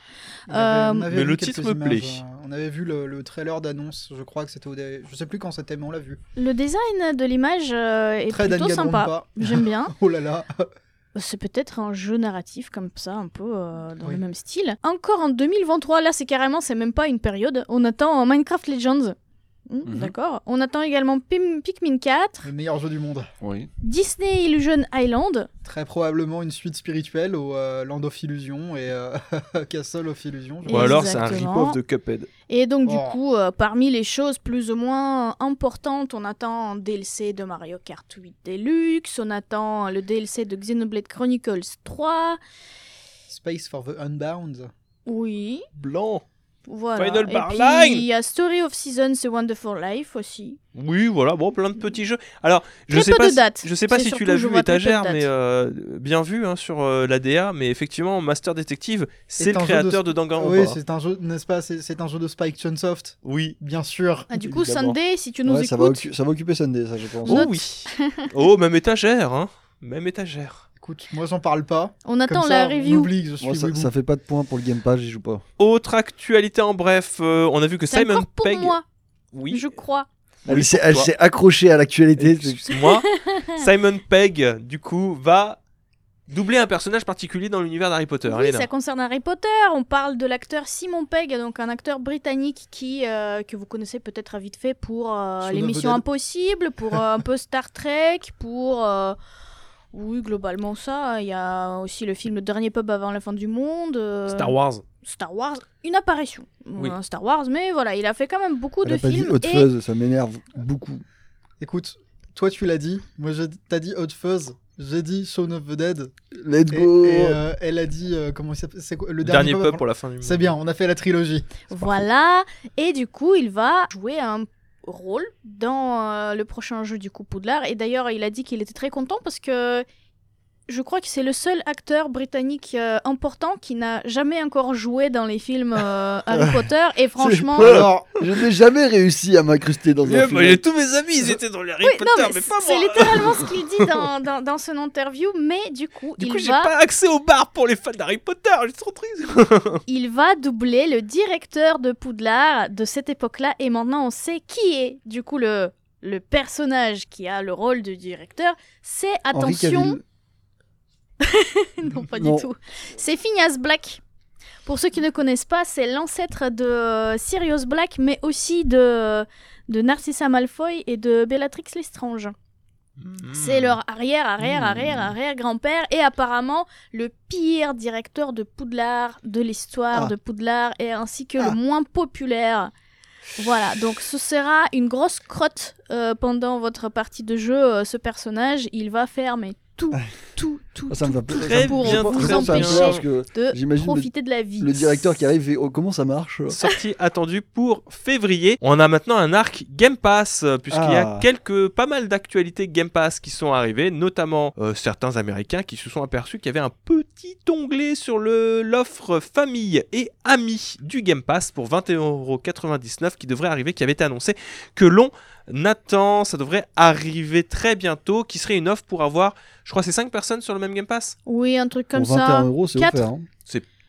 Avait- Euh, Mais vu le titre me plaît. euh, On avait vu le, le trailer d'annonce, je crois que c'était au... dé- Je sais plus quand c'était, mais on l'a vu. Le design de l'image euh, est Très plutôt sympa. <laughs> J'aime bien. Oh là là. C'est peut-être un jeu narratif comme ça, un peu euh, dans Oui. le même style. Encore en 2023, là c'est carrément, c'est même pas une période. On attend Minecraft Legends. Hmm, Mhm. D'accord. On attend également Pim- Pikmin 4, Le meilleur jeu du monde. Oui. Disney Illusion Island. Très probablement une suite spirituelle au euh, Land of Illusion et euh, <laughs> Castle of Illusion. Ou alors c'est un rip-off de Cuphead. Et donc du Oh. coup, euh, parmi les choses plus ou moins importantes, on attend un DLC de Mario Kart 8 Deluxe, on attend le DLC de Xenoblade Chronicles 3. Space for the Unbound. Oui, Blanc. Voilà. Final Et Bar puis, Line. il y a Story of Seasons et Wonderful Life aussi. Oui, voilà, bon, plein de petits jeux. Alors, je Très sais peu pas, de si- dates. je sais pas C'est si tu l'as vu étagère, mais euh, bien vu hein, sur euh, la DA. Mais effectivement, Master Detective, c'est C'est le créateur de- de, Danganronpa. Oui, c'est un jeu, n'est-ce pas? C'est c'est un jeu de Spike Chunsoft, Oui. bien sûr. Ah, du coup, Évidemment. Sunday, si tu nous Ouais, ça, va écoutes, ça va occuper Sunday, ça, je pense. Oh Note. oui. <laughs> oh, même étagère, hein. Même étagère. Écoute, moi j'en parle pas. on attend Comme la ça, on review. oublie que je suis Moi, ça, Weeboo. ça fait pas de points pour le Game Pass, j'y joue pas. Autre actualité en bref, euh, on a vu que C'est Simon encore pour Pegg. moi, Oui. je crois. Oui, elle s'est pour elle toi. s'est accrochée à l'actualité. Excuse-moi. <laughs> Simon Pegg, du coup, va doubler un personnage particulier dans l'univers d'Harry Potter. Oui, Elena. ça concerne Harry Potter. On parle de l'acteur Simon Pegg, donc un acteur britannique qui euh, que vous connaissez peut-être à vite fait pour euh, Shaun of l'émission Dead. Impossible, pour euh, un peu Star Trek, pour euh, Oui, globalement ça. Il y a aussi le film Le Dernier Pub avant la fin du monde. euh, Star Wars. Star Wars, une apparition. Oui. Star Wars, mais voilà, il a fait quand même beaucoup Elle de a pas dit films. Hot et Fuzz, ça m'énerve beaucoup. Écoute, toi tu l'as dit, moi j'ai- t'as dit Hot Fuzz, j'ai dit Shaun of the Dead, Let's et, go et, euh, elle a dit euh, comment il s'appelle c'est quoi, le Dernier dernier, pub avant- pour la fin du monde. C'est bien, on a fait la trilogie. Voilà. Et du coup, il va jouer un rôle dans euh, le prochain jeu du coup Poudlard. Et d'ailleurs, il a dit qu'il était très content parce que je crois que c'est le seul acteur britannique euh, important qui n'a jamais encore joué dans les films euh, Harry <laughs> Potter. Et franchement. C'est- Alors, <laughs> je n'ai jamais réussi à m'incruster dans un film. tous mes amis, ils étaient dans les Harry Oui, Potter, non, mais, mais pas c'est moi. littéralement ce qu'il dit dans, <laughs> dans, dans son interview, mais du coup, Du il coup, j'ai pas accès au bar pour les fans d'Harry Potter. Je suis trop triste. il va doubler le directeur de Poudlard de cette époque-là et maintenant on sait qui est du coup le, le personnage qui a le rôle de directeur. C'est attention. <laughs> non pas du tout. C'est Phineas Black. Pour ceux qui ne connaissent pas, c'est l'ancêtre de euh, Sirius Black, mais aussi de de Narcissa Malfoy et de Bellatrix Lestrange. C'est leur arrière, arrière, arrière, arrière grand-père et apparemment le pire directeur de Poudlard de l'histoire Ah. de Poudlard et ainsi que Ah. le moins populaire. Voilà, donc ce sera une grosse crotte euh, pendant votre partie de jeu. euh, ce personnage, il va faire mais tout, tout, tout, Ah, ça me tout, va tout Très pour bien, vous Ça, ça empêcher de profiter de la vie. le directeur qui arrive et oh, comment ça marche? Sortie attendue pour février. On a maintenant un arc Game Pass, euh, puisqu'il y a Ah. quelques, pas mal d'actualités Game Pass qui sont arrivées, notamment euh, certains Américains qui se sont aperçus qu'il y avait un petit onglet sur le l'offre famille et amis du Game Pass pour 21,99€ qui devrait arriver, qui avait été annoncé, que l'on attend, ça devrait arriver très bientôt, qui serait une offre pour avoir, je crois, c'est 5 personnes sur le même Game Pass? Oui, un truc comme Pour 21 ça. euros, c'est offert. hein.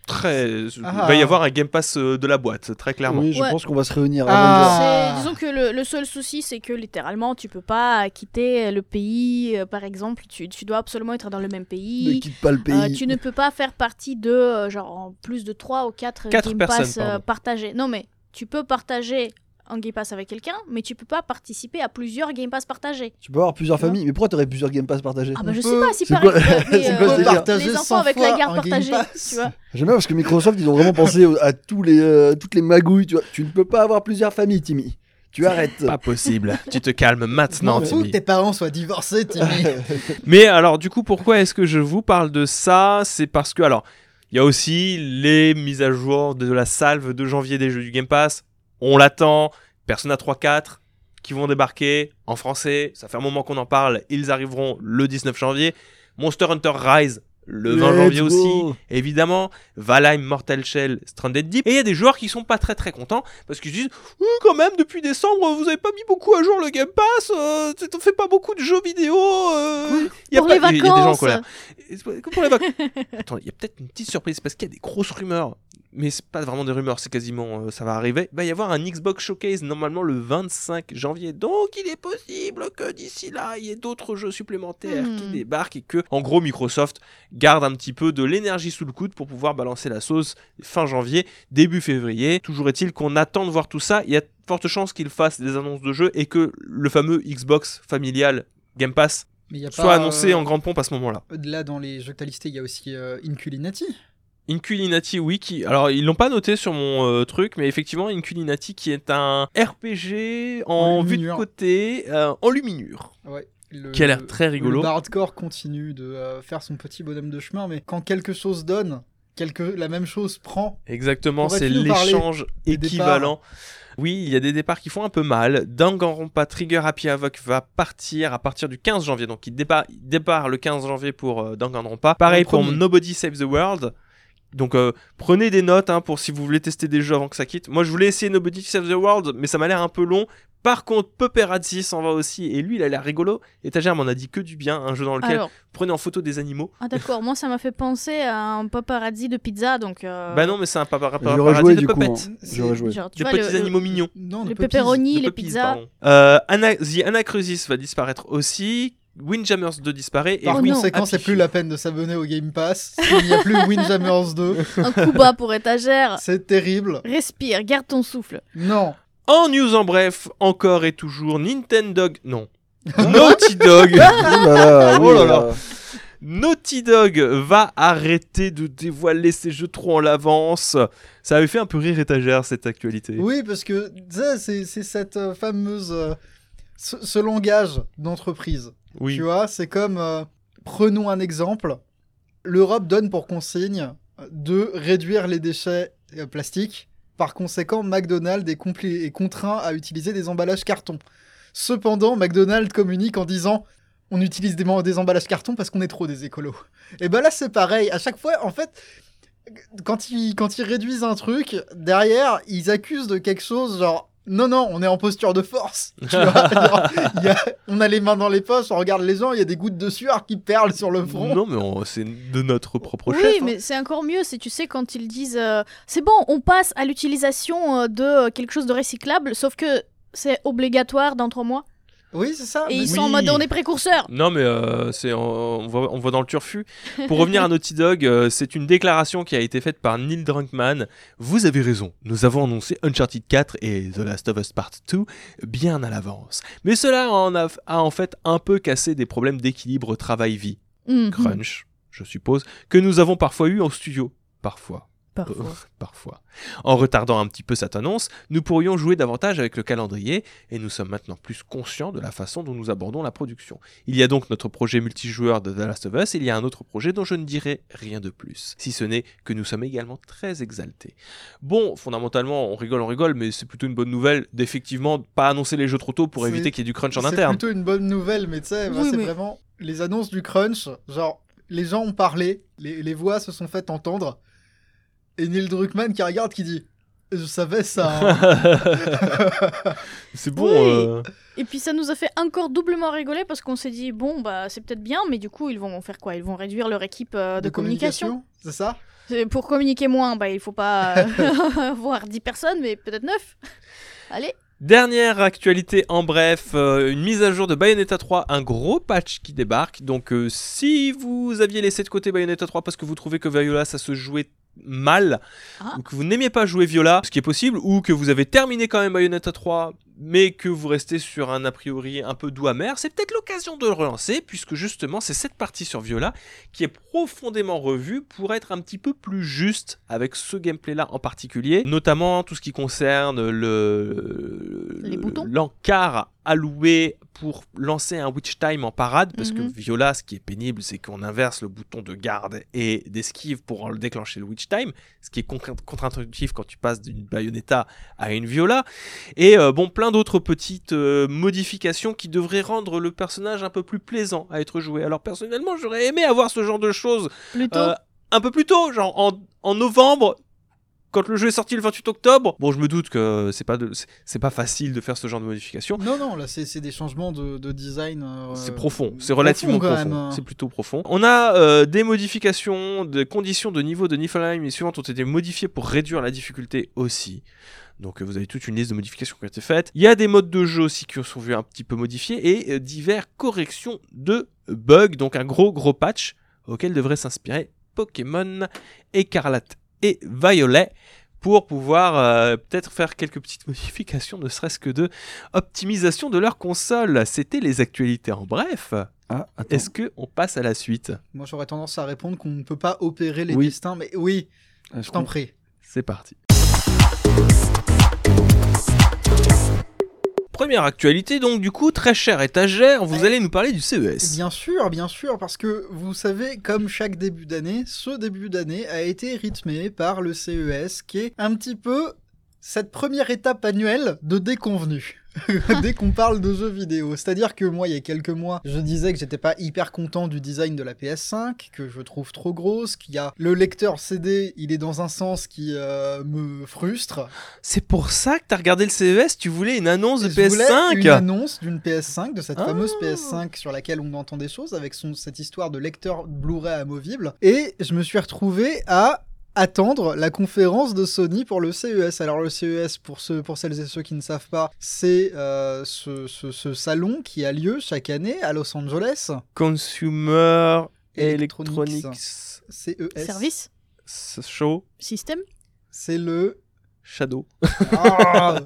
Très, il Ah. va y avoir un Game Pass euh, de la boîte, très clairement. Oui, je Ouais. pense qu'on va se réunir. Ah. Disons que le, le seul souci, c'est que littéralement, tu peux pas quitter le pays. euh, par exemple, tu, tu dois absolument être dans le même Ne pays. quitte pas le Euh, pays. tu ne peux pas faire partie de euh, genre en plus de 3 ou 4 Quatre Game personnes, Pass pardon. partagés. Non mais tu peux partager un Game Pass avec quelqu'un, mais tu peux pas participer à plusieurs Game Pass partagés. Tu peux avoir plusieurs familles. Mais pourquoi t'aurais plusieurs Game Pass partagés? Ah bah je sais pas si c'est par exemple, <laughs> euh, Partager les enfants 100 avec la garde partagée, Pass. tu vois. J'aime bien parce que Microsoft, ils ont vraiment pensé à tous les, euh, toutes les magouilles. Tu, vois. tu ne peux pas avoir plusieurs familles, Timmy. Tu arrêtes. Pas possible. tu te calmes maintenant, Non, fous Timmy. que tes parents soient divorcés, Timmy. <laughs> Mais alors, du coup, pourquoi est-ce que je vous parle de ça? C'est parce que, alors, il y a aussi les mises à jour de la salve de janvier des jeux du Game Pass. On l'attend. Persona 3 4 qui vont débarquer en français. Ça fait un moment qu'on en parle. Ils arriveront le 19 janvier. Monster Hunter Rise le 20 Let's janvier go. aussi, évidemment. Valheim, Mortal Shell, Stranded Deep. Et il y a des joueurs qui sont pas très très contents parce qu'ils se disent Oui, quand même, depuis décembre, vous avez pas mis beaucoup à jour le Game Pass. Euh, on fait pas beaucoup de jeux vidéo. euh, il y a Pour pas- les a- il y a des gens en vacances. colère. Pour les vacances. <laughs> Attends, il y a peut-être une petite surprise parce qu'il y a des grosses rumeurs. Mais c'est pas vraiment des rumeurs, c'est quasiment euh, ça va arriver. Il va y avoir un Xbox Showcase normalement le 25 janvier. Donc il est possible que d'ici là, il y ait d'autres jeux supplémentaires Hmm. qui débarquent et que, en gros, Microsoft garde un petit peu de l'énergie sous le coude pour pouvoir balancer la sauce fin janvier, début février. Toujours est-il qu'on attend de voir tout ça. Il y a de fortes chances qu'ils fassent des annonces de jeux et que le fameux Xbox familial Game Pass Mais y a soit pas, annoncé euh, en grande pompe à ce moment-là. Là, dans les jeux que t'as listés, il y a aussi euh, Inculinati. Inculinati, oui, qui... alors ils l'ont pas noté sur mon euh, truc, mais effectivement, Inculinati qui est un RPG en, En vue de côté, euh, en luminure, Ouais. Le- qui a l'air très rigolo. Le hardcore continue de euh, faire son petit bonhomme de chemin, mais quand quelque chose donne, quelque... la même chose prend. Exactement, c'est l'échange équivalent. Oui, il y a des départs qui font un peu mal. Danganronpa Trigger Happy Havoc va partir à partir du 15 janvier. Donc il départ, il départ le 15 janvier pour euh, Danganronpa. Pareil pour. Nobody Saves the World. Donc euh, prenez des notes hein, pour si vous voulez tester des jeux avant que ça quitte. Moi je voulais essayer Nobody Saves the World, mais ça m'a l'air un peu long. Par contre, Paparazzi s'en va aussi, et lui il a l'air rigolo. Étagère m'en a dit que du bien, un jeu dans lequel Alors, vous prenez en photo des animaux. ah d'accord, moi ça m'a fait penser à un paparazzi de pizza, donc. euh, Bah non, mais c'est un papa- paparazzi joué de puppets. hein. J'aurais joué. genre, tu De vois, petits le- animaux mignons. Non, Le de puppies. pepperoni, les pizzas. Euh, The Anacrusis va disparaître aussi. Windjammers 2 disparaît. Et Par Oh non. conséquent, c'est plus la peine de s'abonner au Game Pass. Il n'y a plus <laughs> Windjammers 2. Un coup bas pour étagère. C'est terrible. Respire, garde ton souffle. Non. En news en bref, encore et toujours, Nintendo. Non. <laughs> Naughty Dog Oh là là, <laughs> Oh là Naughty Dog va arrêter de dévoiler ses jeux trop en avance. Ça avait fait un peu rire étagère cette actualité. Oui, parce que c'est cette euh, fameuse. euh, ce, ce langage d'entreprise. Oui. Tu vois, c'est comme. euh, prenons un exemple. L'Europe donne pour consigne de réduire les déchets plastiques. Par conséquent, McDonald's est, contraint à utiliser des emballages carton. Cependant, McDonald's communique en disant on utilise des, des emballages carton parce qu'on est trop des écolos. Et ben là, c'est pareil. À chaque fois, en fait, quand ils, quand ils réduisent un truc, derrière, ils accusent de quelque chose genre. Non, non, on est en posture de force. Tu vois <laughs> Genre, il y a- on a les mains dans les poches, on regarde les gens, il y a des gouttes de sueur qui perlent sur le front. Non, mais c'est de notre propre Oui, chef. hein. mais c'est encore mieux si tu sais quand ils disent euh, c'est bon, on passe à l'utilisation euh, de quelque chose de recyclable, sauf que c'est obligatoire dans trois mois. Oui, c'est ça. Et ils sont en mode on est précurseurs. Non, mais euh, c'est on, voit, on voit dans le turfu. Pour revenir à Naughty Dog, euh, c'est une déclaration qui a été faite par Neil Druckmann. Vous avez raison, nous avons annoncé Uncharted 4 et The Last of Us Part 2 bien à l'avance. Mais cela en a, a en fait un peu cassé des problèmes d'équilibre travail-vie, Mhm. crunch, je suppose, que nous avons parfois eu en studio. Parfois. Parfois. Parfois. En retardant un petit peu cette annonce, nous pourrions jouer davantage avec le calendrier et nous sommes maintenant plus conscients de la façon dont nous abordons la production. Il y a donc notre projet multijoueur de The Last of Us et il y a un autre projet dont je ne dirai rien de plus, si ce n'est que nous sommes également très exaltés. Bon, fondamentalement, on rigole, on rigole, mais c'est plutôt une bonne nouvelle d'effectivement pas annoncer les jeux trop tôt pour C'est- éviter qu'il y ait du crunch en C'est interne. plutôt une bonne nouvelle, mais tu sais, moi, Oui, c'est mais- vraiment les annonces du crunch. Genre, les gens ont parlé, les, les voix se sont faites entendre, et Neil Druckmann qui regarde qui dit Je savais ça. hein. <laughs> <laughs> c'est bon. Oui. euh, Et puis ça nous a fait encore doublement rigoler parce qu'on s'est dit bon bah c'est peut-être bien, mais du coup ils vont faire quoi? Ils vont réduire leur équipe euh, de, communication. C'est ça? C'est- Pour communiquer moins, bah il faut pas euh, <laughs> voir 10 personnes, mais peut-être 9. Allez. Dernière actualité en bref, euh, une mise à jour de Bayonetta 3, un gros patch qui débarque. Donc euh, si vous aviez laissé de côté Bayonetta 3 parce que vous trouvez que Viola ça se jouait mal, Ah. ou que vous n'aimiez pas jouer Viola, ce qui est possible, ou que vous avez terminé quand même Bayonetta 3, mais que vous restez sur un a priori un peu doux amer, c'est peut-être l'occasion de le relancer, puisque justement c'est cette partie sur Viola qui est profondément revue pour être un petit peu plus juste avec ce gameplay-là en particulier, notamment tout ce qui concerne le l'encart alloué pour lancer un witch time en parade, parce que Mhm. Viola, ce qui est pénible, c'est qu'on inverse le bouton de garde et d'esquive pour le déclencher le witch time, ce qui est contre- contre-intuitif quand tu passes d'une Bayonetta à une Viola. Et euh, bon, plein d'autres petites euh, modifications qui devraient rendre le personnage un peu plus plaisant à être joué. Alors personnellement, j'aurais aimé avoir ce genre de choses Plutôt. euh, un peu plus tôt, genre en, en novembre. Quand le jeu est sorti le 28 octobre, bon, je me doute que c'est pas, c'est- pas facile de faire ce genre de modification. Non, non, là, c'est c'est des changements de, de design. euh, C'est profond, c'est relativement profond, c'est plutôt profond. On a euh, des modifications, des conditions de niveau de Niflheim et suivantes ont été modifiées pour réduire la difficulté aussi. Donc euh, vous avez toute une liste de modifications qui ont été faites. Il y a des modes de jeu aussi qui sont vus un petit peu modifiés et euh, divers corrections de bugs, donc un gros gros patch auquel devrait s'inspirer Pokémon Écarlate et Violet pour pouvoir euh, peut-être faire quelques petites <laughs> modifications, ne serait-ce que de optimisation de leur console. C'était les actualités en bref. Ah. Est-ce que on passe à la suite? Moi, j'aurais tendance à répondre qu'on ne peut pas opérer les Oui. destins, mais oui, je t'en prie. C'est parti. Première actualité, donc du coup, très cher étagère, vous allez nous parler du CES. Bien sûr, bien sûr, parce que vous savez, comme chaque début d'année, ce début d'année a été rythmé par le CES, qui est un petit peu cette première étape annuelle de déconvenu. <laughs> Dès qu'on parle de jeux vidéo. C'est-à-dire que moi, il y a quelques mois, je disais que j'étais pas hyper content du design de la PS5, que je trouve trop grosse, qu'il y a le lecteur CD, il est dans un sens qui euh, me frustre. C'est pour ça que t'as regardé le CES Tu voulais une annonce de Je voulais PS5 une annonce d'une PS5, de cette Ah. fameuse PS5 sur laquelle on entend des choses, avec son, cette histoire de lecteur Blu-ray amovible. Et je me suis retrouvé à attendre la conférence de Sony pour le CES. Alors le CES, pour, ceux, pour celles et ceux qui ne savent pas, c'est euh, ce, ce- ce salon qui a lieu chaque année à Los Angeles. Consumer Electronics. Electronics CES. Service Show Système C'est le... Shadow. Ah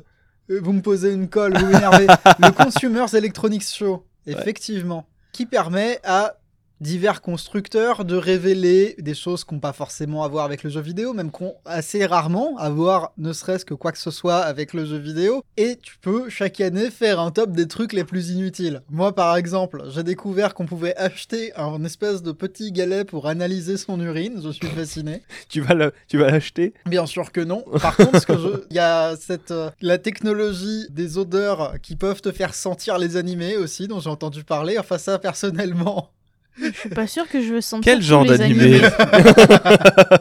vous me posez une colle, vous m'énervez. <laughs> le Consumers Electronics Show. effectivement, qui permet à divers constructeurs de révéler des choses qu'on pas forcément à voir avec le jeu vidéo, même qu'on assez rarement à voir ne serait-ce que quoi que ce soit avec le jeu vidéo. Et tu peux chaque année faire un top des trucs les plus inutiles. Moi par exemple, j'ai découvert qu'on pouvait acheter un espèce de petit galet pour analyser son urine. Je suis fasciné. <laughs> Tu vas le- tu vas l'acheter? Bien sûr que non. Par contre, ce que je- <laughs> il y a cette euh, la technologie des odeurs qui peuvent te faire sentir les animés aussi, dont j'ai entendu parler. Enfin ça personnellement. Je suis pas sûr que je veux sentir Quel genre les d'animé animés. <laughs>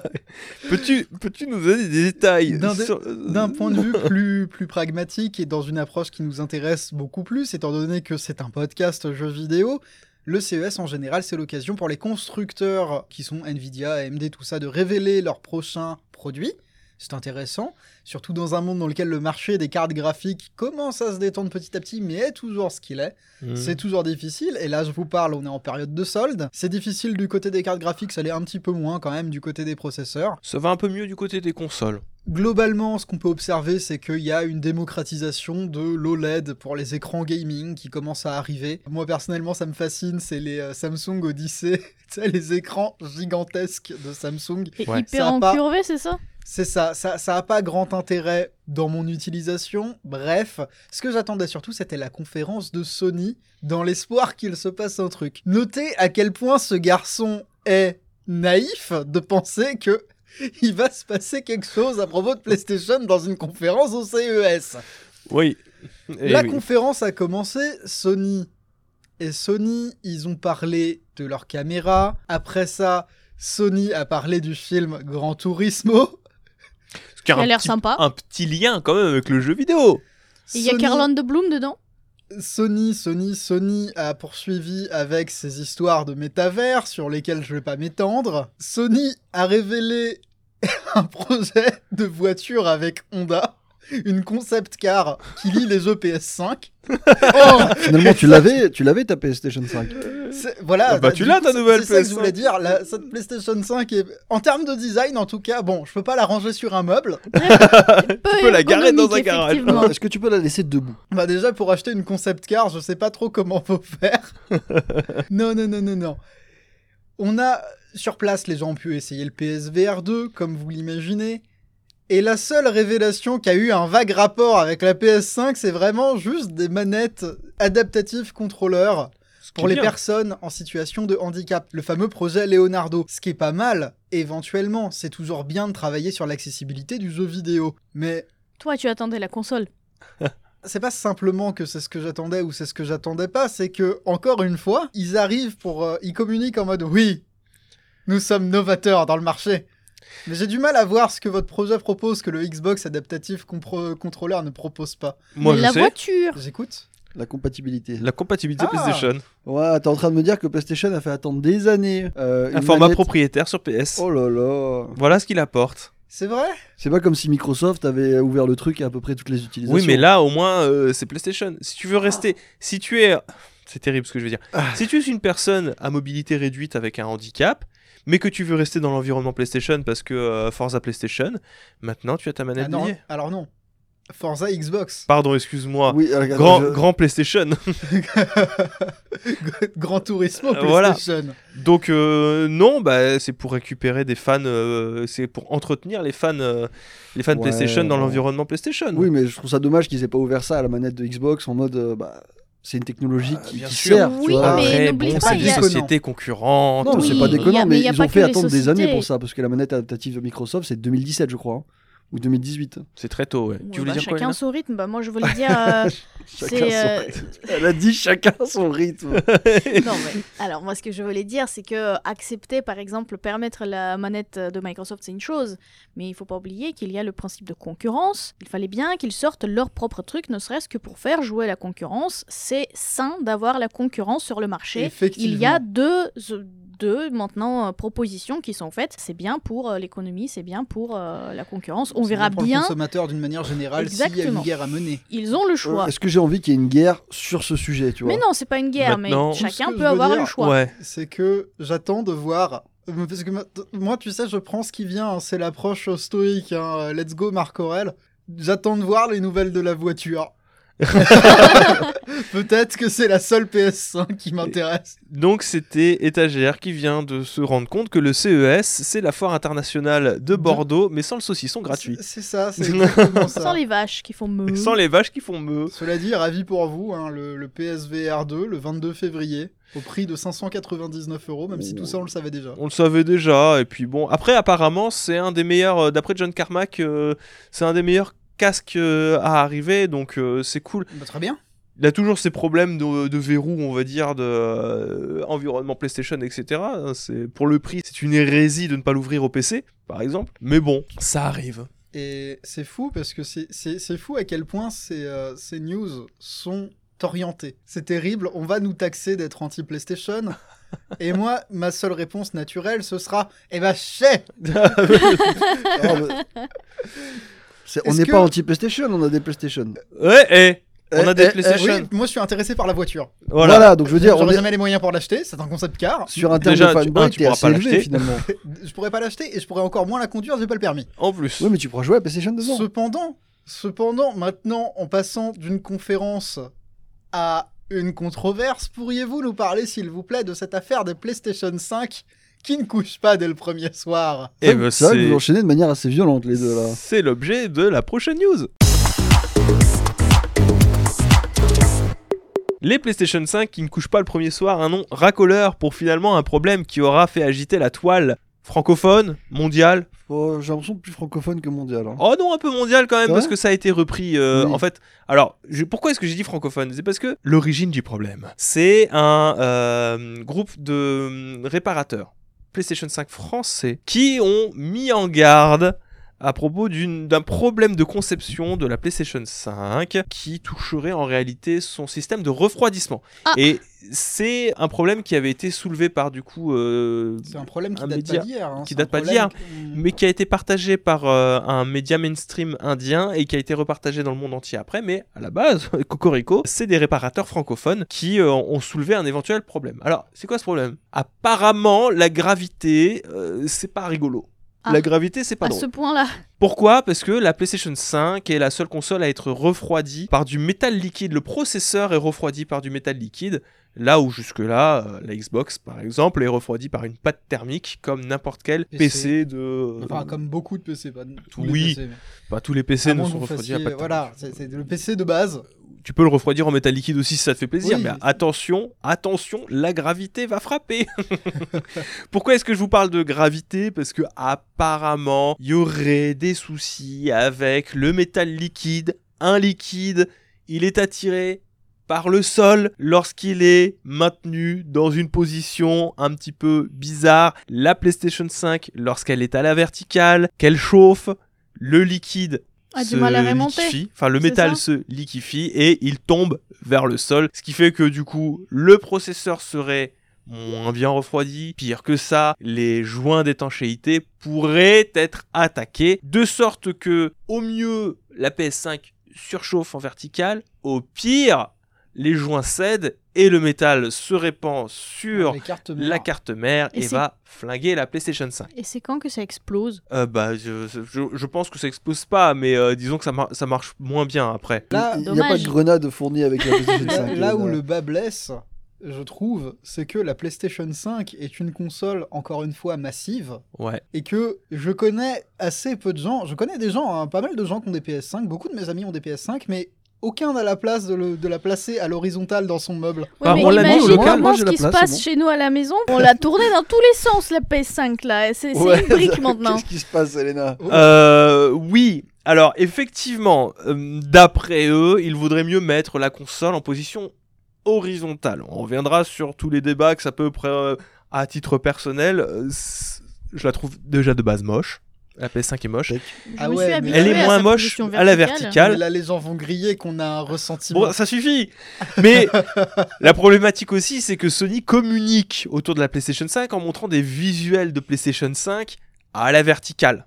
Peux-tu peux-tu nous donner des détails D'un sur- D'un point de vue plus, plus pragmatique et dans une approche qui nous intéresse beaucoup plus, étant donné que c'est un podcast jeu vidéo, le CES en général, c'est l'occasion pour les constructeurs qui sont Nvidia, AMD, tout ça, de révéler leurs prochains produits. C'est intéressant, surtout dans un monde dans lequel le marché des cartes graphiques commence à se détendre petit à petit, mais est toujours ce qu'il est. Hmm. C'est toujours difficile, et là je vous parle, on est en période de solde. C'est difficile du côté des cartes graphiques, ça l'est un petit peu moins quand même du côté des processeurs. Ça va un peu mieux du côté des consoles. Globalement, ce qu'on peut observer, c'est qu'il y a une démocratisation de l'OLED pour les écrans gaming qui commence à arriver. Moi, personnellement, ça me fascine, c'est les euh, Samsung Odyssey, <laughs> tu sais, les écrans gigantesques de Samsung. Et Ouais. hyper pas- encurvé, c'est ça? C'est ça, ça, ça a pas grand intérêt dans mon utilisation. Bref, ce que j'attendais surtout, c'était la conférence de Sony dans l'espoir qu'il se passe un truc. Notez à quel point ce garçon est naïf de penser que il va se passer quelque chose à propos de PlayStation dans une conférence au CES. Oui. Eh La oui. conférence a commencé, Sony et Sony, ils ont parlé de leur caméra. Après ça, Sony a parlé du film Gran Turismo. Ce qui a l'air sympa. Un petit lien quand même avec le jeu vidéo. Il y a Sony- Caroline de Bloom dedans? Sony, Sony, Sony a poursuivi avec ses histoires de métavers sur lesquelles je vais pas m'étendre. Sony a révélé <laughs> un projet de voiture avec Honda, une concept car qui lie les jeux PS5. <laughs> Oh, Finalement, tu l'avais, tu l'avais ta PlayStation 5. c'est- voilà. Ah bah, tu du l'as, ta nouvelle C'est ça que je PS5. voulais dire. La, cette PlayStation 5 est, en termes de design, en tout cas, bon, je peux pas la ranger sur un meuble. <laughs> Peu peux la garer dans un garage. Est-ce que tu peux la laisser debout? Bah déjà pour acheter une concept car, je sais pas trop comment <laughs> faut faire. non non non non non. On a sur place les gens ont pu essayer le PSVR 2 comme vous l'imaginez. Et la seule révélation qui a eu un vague rapport avec la PS5, c'est vraiment juste des manettes adaptatives contrôleurs pour les bien. personnes en situation de handicap. Le fameux projet Leonardo. Ce qui est pas mal, éventuellement, c'est toujours bien de travailler sur l'accessibilité du jeu vidéo. Mais Toi, tu attendais la console. <laughs> c'est pas simplement que c'est ce que j'attendais ou c'est ce que j'attendais pas, c'est que, encore une fois, ils arrivent pour. euh, ils communiquent en mode oui, nous sommes novateurs dans le marché. Mais j'ai du mal à voir ce que votre projet propose que le Xbox adaptatif contrôleur ne propose pas. Moi Mais je la sais. voiture J'écoute. La compatibilité. La compatibilité Ah. PlayStation. Ouais, t'es en train de me dire que PlayStation a fait attendre des années. euh, Un format manette- propriétaire sur PS. Oh là là. Voilà ce qu'il apporte. C'est vrai? C'est pas comme si Microsoft avait ouvert le truc à à peu près toutes les utilisations. Oui, mais là, au moins, euh, c'est PlayStation. Si tu veux rester. Si tu es. C'est terrible ce que je veux dire. Ah. Si tu es une personne à mobilité réduite avec un handicap, mais que tu veux rester dans l'environnement PlayStation parce que euh, Forza PlayStation, maintenant tu as ta manette Ah non, liée. Alors non. Forza Xbox. Pardon, excuse-moi. Oui, Grand, je- grand PlayStation. <laughs> <laughs> Grand Turismo Euh, voilà. PlayStation. Donc euh, non, bah, c'est pour récupérer des fans, euh, c'est pour entretenir les fans, euh, les fans Ouais, PlayStation dans l'environnement PlayStation. Oui, mais je trouve ça dommage qu'ils aient pas ouvert ça à la manette de Xbox en mode. euh, bah, c'est une technologie qui, bien qui sert. Oui, tu vois. Après, bon, pas, c'est des sociétés concurrentes. Non, Oui, c'est pas déconnant, mais ils ont fait attendre des années pour ça, parce que la manette adaptative de Microsoft, c'est 2017, je crois. hein. Ou 2018. C'est très tôt. ouais. Ouais, tu voulais bah, dire quoi Chacun son rythme. Bah, moi, je voulais <laughs> dire. euh, Chacun son euh, rythme. Elle a dit chacun son rythme. <laughs> non, <laughs> mais- alors moi ce que je voulais dire c'est que euh, accepter par exemple permettre la manette de Microsoft c'est une chose mais il faut pas oublier qu'il y a le principe de concurrence il fallait bien qu'ils sortent leur propre truc ne serait-ce que pour faire jouer la concurrence c'est sain d'avoir la concurrence sur le marché Effectivement. il y a deux deux maintenant euh, propositions qui sont faites c'est bien pour euh, l'économie c'est bien pour euh, la concurrence on verra pour le bien consommateur d'une manière générale s'il y a une guerre à mener. ils ont le choix Est-ce que j'ai envie qu'il y ait une guerre sur ce sujet, tu vois mais non c'est pas une guerre Maintenant- mais chacun peut avoir dire, le choix Ouais. c'est que j'attends de voir. Parce que moi, tu sais, je prends ce qui vient, hein, c'est l'approche stoïque. hein, Let's go, Marc Aurel. J'attends de voir les nouvelles de la voiture. <laughs> Peut-être que c'est la seule PS5 qui m'intéresse. Donc c'était Étagère qui vient de se rendre compte que le CES, c'est la foire internationale de Bordeaux, mais sans le saucisson gratuit. C'est c'est ça, <laughs> c'est exactement ça. Sans les vaches qui font meuh. Sans les vaches qui font meuh. Cela dit, ravi pour vous, hein, le, le PSVR 2, le 22 février, au prix de 599 euros, même si tout ça on le savait déjà. On le savait déjà, et puis bon. Après, apparemment, c'est un des meilleurs, euh, d'après John Carmack, euh, c'est un des meilleurs casques euh, à arriver, donc euh, c'est cool. Bah, très bien. Il a toujours ses problèmes de, de verrou, on va dire, de euh, environnement PlayStation, etc. C'est pour le prix, c'est une hérésie de ne pas l'ouvrir au PC, par exemple. Mais bon, ça arrive. Et c'est fou parce que c'est- fou à quel point ces, euh, ces news sont orientées. C'est terrible, on va nous taxer d'être anti-PlayStation. <laughs> Et moi, ma seule réponse naturelle, ce sera Eh ben, chais <laughs> <laughs> on n'est que- pas anti-PlayStation, on a des PlayStation. ouais, eh, on a Eh, des eh, eh, PlayStation. Oui, moi je suis intéressé par la voiture. Voilà. Voilà. donc je veux dire, on J'aurais est jamais les moyens pour l'acheter, c'est un concept car. sur un terme Déjà, de tu- un, pourras pas élevé l'acheter. finalement. <laughs> Je pourrais pas l'acheter et je pourrais encore moins la conduire, j'ai pas le permis. En plus. oui, mais tu pourras jouer à PlayStation dedans. Cependant, cependant, maintenant, en passant d'une conférence à une controverse, pourriez-vous nous parler, s'il vous plaît, de cette affaire des PlayStation 5 qui ne couche pas dès le premier soir Eh Ouais, ben, c'est vrai que c'est- vous enchaînez de manière assez violente les deux là. C'est l'objet de la prochaine news. Les PlayStation 5 qui ne couchent pas le premier soir, un nom racoleur pour finalement un problème qui aura fait agiter la toile francophone, mondiale. Oh, J'ai l'impression plus francophone que mondial. hein. Oh non, un peu mondiale quand même parce que ça a été repris. euh, Oui. En fait, alors je- pourquoi est-ce que j'ai dit francophone? C'est parce que l'origine du problème, c'est un euh, groupe de hum, réparateurs PlayStation 5 français qui ont mis en garde à propos d'un problème de conception de la PlayStation 5 qui toucherait en réalité son système de refroidissement. Ah. Et c'est un problème qui avait été soulevé par du coup euh, C'est un problème qui Un date média pas d'hier. hein, qui date pas d'hier, que- mais qui a été partagé par euh, un média mainstream indien et qui a été repartagé dans le monde entier après. Mais à la base, <laughs> Cocorico, c'est des réparateurs francophones qui euh, ont soulevé un éventuel problème. Alors, c'est quoi ce problème? Apparemment, la gravité, euh, c'est pas rigolo. Ah. La gravité, c'est pas À drôle. ce point-là. Pourquoi? Parce que la PlayStation 5 est la seule console à être refroidie par du métal liquide. Le processeur est refroidi par du métal liquide, là où jusque-là, euh, la Xbox, par exemple, est refroidie par une pâte thermique, comme n'importe quel PC. PC de... Enfin, comme beaucoup de PC, pas tous Oui, les PC. mais- Pas tous les PC À ne sont refroidis à fassiez- pâte Voilà, c'est c'est le PC de base. Tu peux le refroidir en métal liquide aussi si ça te fait plaisir, Oui. mais attention, attention, la gravité va frapper. <laughs> Pourquoi est-ce que je vous parle de gravité? Parce que apparemment, il y aurait des soucis avec le métal liquide. Un liquide, il est attiré par le sol lorsqu'il est maintenu dans une position un petit peu bizarre. La PlayStation 5, lorsqu'elle est à la verticale, qu'elle chauffe, le liquide A du se mal à remonter. liquéfie, enfin le métal se liquéfie et il tombe vers le sol, ce qui fait que du coup le processeur serait moins bien refroidi. Pire que ça, les joints d'étanchéité pourraient être attaqués, de sorte que au mieux la PS5 surchauffe en vertical, au pire les joints cèdent et le métal se répand sur la carte mère et, va flinguer la PlayStation 5. Et c'est quand que ça explose? Euh, bah, je, je, je pense que ça explose pas, mais euh, disons que ça, mar- ça marche moins bien après. Là, il n'y a pas de grenade fournie avec la <laughs> PlayStation Là, 5. là où euh, le bas blesse, je trouve, c'est que la PlayStation 5 est une console, encore une fois, massive, Ouais. et que je connais assez peu de gens, je connais des gens, hein, pas mal de gens qui ont des PS5, beaucoup de mes amis ont des PS5, mais aucun n'a la place de, le- de la placer à l'horizontale dans son meuble. Ouais, Bah, mais on l'a mis au ce qui se passe c'est bon. chez nous à la maison. On l'a tourné dans tous les sens, la PS5 là. C'est c'est Ouais, une brique <laughs> maintenant. Qu'est-ce qui se passe, Elena? Euh, oui. Alors, effectivement, euh, d'après eux, il vaudrait mieux mettre la console en position horizontale. On reviendra sur tous les débats que ça peut, euh, à titre personnel, euh, je la trouve déjà de base moche. La PS5 est moche. Je Ah ouais, Elle est moins moche à la verticale. verticale. Mais là, les gens vont griller qu'on a un ressentiment. Bon, ça suffit. Mais la problématique aussi, c'est que Sony communique autour de la PlayStation 5 en montrant des visuels de PlayStation 5 à la verticale.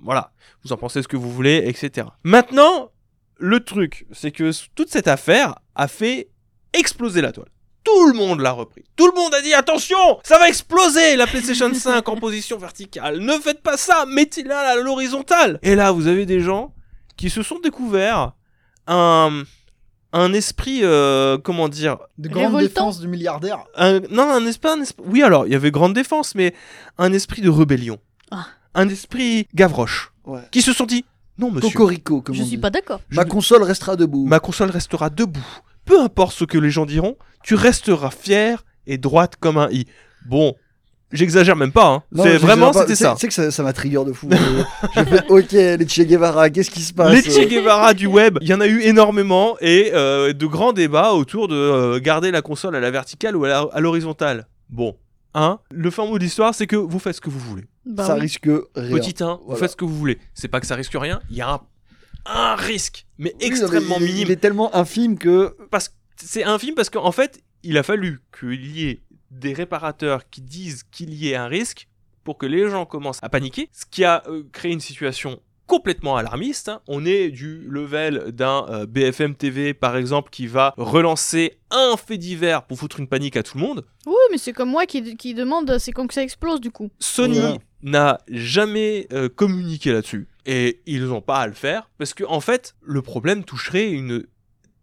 Voilà. Vous en pensez ce que vous voulez, etc. Maintenant, le truc, c'est que toute cette affaire a fait exploser la toile. Tout le monde l'a repris. Tout le monde a dit attention, ça va exploser la PlayStation <laughs> 5 en position verticale. Ne faites pas ça, mettez-la à l'horizontale. Et là, vous avez des gens qui se sont découverts un un esprit, euh, comment dire, De grande Révoltant. défense du milliardaire. un- non, un esprit, un esprit- oui, alors, il y avait grande défense, mais un esprit de rébellion. Ah. Un esprit Gavroche, Ouais. qui se sont dit, non, monsieur, Cocorico, comme Je on suis dit. pas d'accord. Ma console restera debout. ma console restera debout. Peu importe ce que les gens diront, tu resteras fière et droite comme un i. Bon, j'exagère même pas, hein. C'est vraiment, c'était ça. Tu sais que ça, ça m'a trigger de fou. <laughs> Ok, les Che Guevara, qu'est-ce qui se passe? Les Che Guevara du web, il y en a eu énormément et euh, de grands débats autour de euh, garder la console à la verticale ou à l'horizontale. Bon, hein, le fin mot de l'histoire, c'est que vous faites ce que vous voulez. Bah Ça oui. risque rien. Petit 1, vous faites ce que vous voulez. C'est pas que ça risque rien, il y a un, un risque, mais Oui, non, mais extrêmement il- minime. Il est tellement infime que. parce que c'est un film parce qu'en fait, il a fallu qu'il y ait des réparateurs qui disent qu'il y ait un risque pour que les gens commencent à paniquer, ce qui a euh, créé une situation complètement alarmiste. hein. On est du level d'un euh, BFM TV par exemple qui va relancer un fait divers pour foutre une panique à tout le monde. Oui, mais c'est comme moi qui, qui demande c'est quand que ça explose du coup. Sony n'a jamais euh, communiqué là-dessus et ils n'ont pas à le faire parce que en fait le problème toucherait une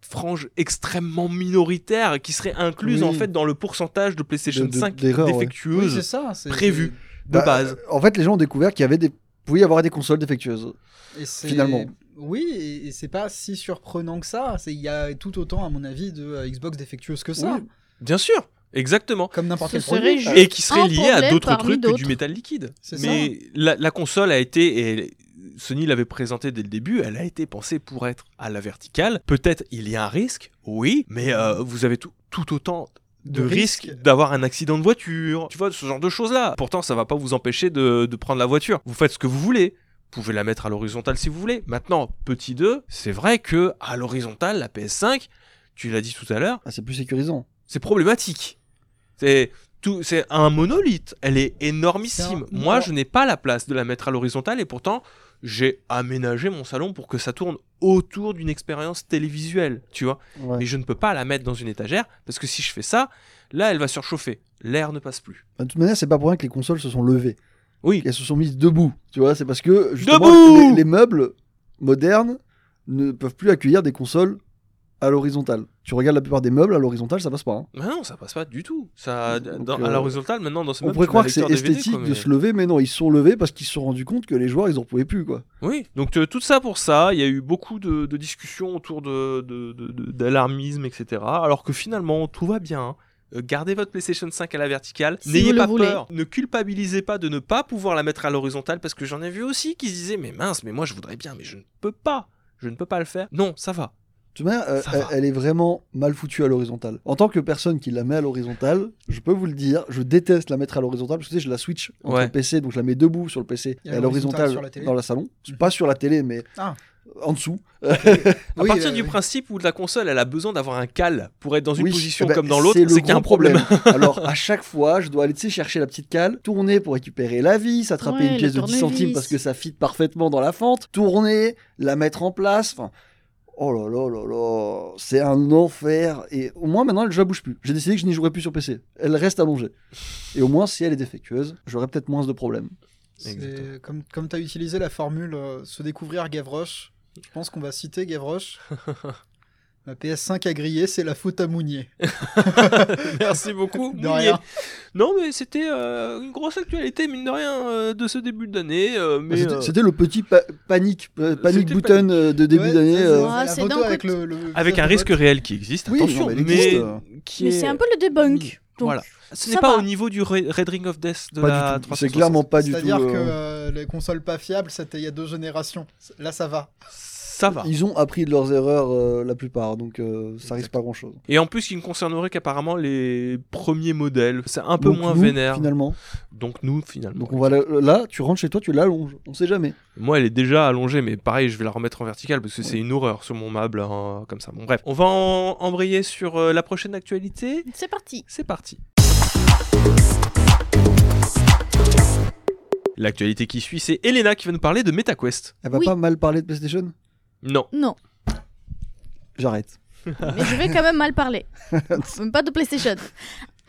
frange extrêmement minoritaire qui serait incluse Oui. en fait dans le pourcentage de PlayStation De- de- 5 d'erreurs, ouais. Oui, défectueuses ça. prévues de Bah, base. euh, En fait, les gens ont découvert qu'il y avait des. pouvait y avoir des consoles défectueuses. Et Finalement. Oui, et, c'est pas si surprenant que ça. C'est- Il y a tout autant, à mon avis, de euh, Xbox défectueuse que ça. Oui. Bien sûr, exactement. Comme n'importe quel serait produit. juste- Et qui serait lié à d'autres trucs que du métal liquide. C'est Mais la, la console a été, et Sony l'avait présenté dès le début, elle a été pensée pour être à la verticale. Peut-être il y a un risque, oui, mais euh, vous avez tout, tout autant de, risques. d'avoir un accident de voiture, tu vois, ce genre de choses-là. Pourtant, ça va pas vous empêcher de, de prendre la voiture. Vous faites ce que vous voulez. Vous pouvez la mettre à l'horizontale si vous voulez. Maintenant, petit 2, c'est vrai que à l'horizontale, la PS5, tu l'as dit tout à l'heure, Ah, c'est plus sécurisant. c'est problématique. C'est tout, c'est un monolithe. Elle est énormissime. Un- Moi, non. je n'ai pas la place de la mettre à l'horizontale et pourtant, j'ai aménagé mon salon pour que ça tourne autour d'une expérience télévisuelle, tu vois. Ouais. Mais je ne peux pas la mettre dans une étagère parce que si je fais ça, là, elle va surchauffer. L'air ne passe plus. De toute manière, c'est pas pour rien que les consoles se sont levées. Oui. Elles se sont mises debout. Tu vois, c'est parce que justement, les meubles modernes ne peuvent plus accueillir des consoles à l'horizontale. Tu regardes la plupart des meubles à l'horizontale, ça passe pas. hein. Mais non, ça passe pas du tout. Ça, Donc, dans- euh, à l'horizontale, maintenant, dans ce On meuble, pourrait croire que c'est esthétique quoi, de se lever, mais non, ils se sont levés parce qu'ils se sont rendus compte que les joueurs, ils en pouvaient plus, quoi. Oui, donc euh, tout ça pour ça, il y a eu beaucoup de, de discussions autour de, de- de- de- d'alarmisme, etc. Alors que finalement, tout va bien. Euh, Gardez votre PlayStation 5 à la verticale. Si N'ayez pas peur. Ne culpabilisez pas de ne pas pouvoir la mettre à l'horizontale parce que j'en ai vu aussi qui se disaient Mais mince, mais moi je voudrais bien, mais je ne peux pas. Je ne peux pas le faire. Non, ça va. De toute manière, euh, elle, est vraiment mal foutue à l'horizontale. En tant que personne qui la met à l'horizontale, je peux vous le dire, je déteste la mettre à l'horizontale parce que tu sais, je la switch entre Ouais. le PC, donc je la mets debout sur le PC Et et, à à l'horizontale dans la salon. Mhm. Pas sur la télé, mais Ah. en dessous. <laughs> À Oui, partir euh, du oui. principe où la console elle a besoin d'avoir un cal pour être dans une Oui, position eh ben, comme dans l'autre, c'est qu'il y a un problème. <laughs> Alors, à chaque fois, je dois aller tu sais, chercher la petite cale, tourner pour récupérer la vis, attraper Ouais, une pièce de 10 tournevis. centimes parce que ça fit parfaitement dans la fente, tourner, la mettre en place. Enfin, oh là là là là, c'est un enfer. Et au moins, maintenant, elle ne bouge plus. J'ai décidé que je n'y jouerai plus sur PC. Elle reste allongée. Et au moins, si elle est défectueuse, j'aurai peut-être moins de problèmes. Comme, comme tu as utilisé la formule euh, se découvrir Gavroche, je pense qu'on va citer Gavroche. <laughs> La PS5 a grillé, c'est la faute à Mounier. <laughs> <laughs> Merci beaucoup. De Mounier. rien. Non, mais c'était euh, une grosse actualité, mine de rien, euh, de ce début d'année. euh, mais, C'était euh, c'était le petit pa- panique, euh, panique C'était button euh, de début Ouais, d'année. euh. c'est Ah, la c'est photo d'un avec côté- le, le avec visage un risque réel qui existe, Oui, attention, non, mais il mais, existe, euh. qui Mais est... c'est un peu le debunk. Donc, Voilà. Ce n'est ça pas va. au niveau du Re- Red Ring of Death de Pas la du tout. 360. C'est clairement pas du tout. C'est-à-dire que euh, les consoles pas fiables, c'était il y a deux générations. Là, ça va. Ça va. Ils ont appris de leurs erreurs euh, la plupart, donc euh, ça risque pas grand chose. Et en plus, il ne concernerait qu'apparemment les premiers modèles. C'est un peu Donc moins nous, vénère. Finalement. Donc nous, finalement. Donc on va la- là, tu rentres chez toi, tu l'allonges. On sait jamais. Moi, elle est déjà allongée, mais pareil, je vais la remettre en verticale parce que c'est une horreur sur mon meuble, hein, comme ça. Bon, bref. On va en- embrayer sur euh, la prochaine actualité. C'est parti. C'est parti. L'actualité qui suit, c'est Elena qui va nous parler de MetaQuest. Elle va Oui. pas mal parler de PlayStation? Non. Non, J'arrête. mais je vais quand même mal parler. <laughs> Même pas de PlayStation.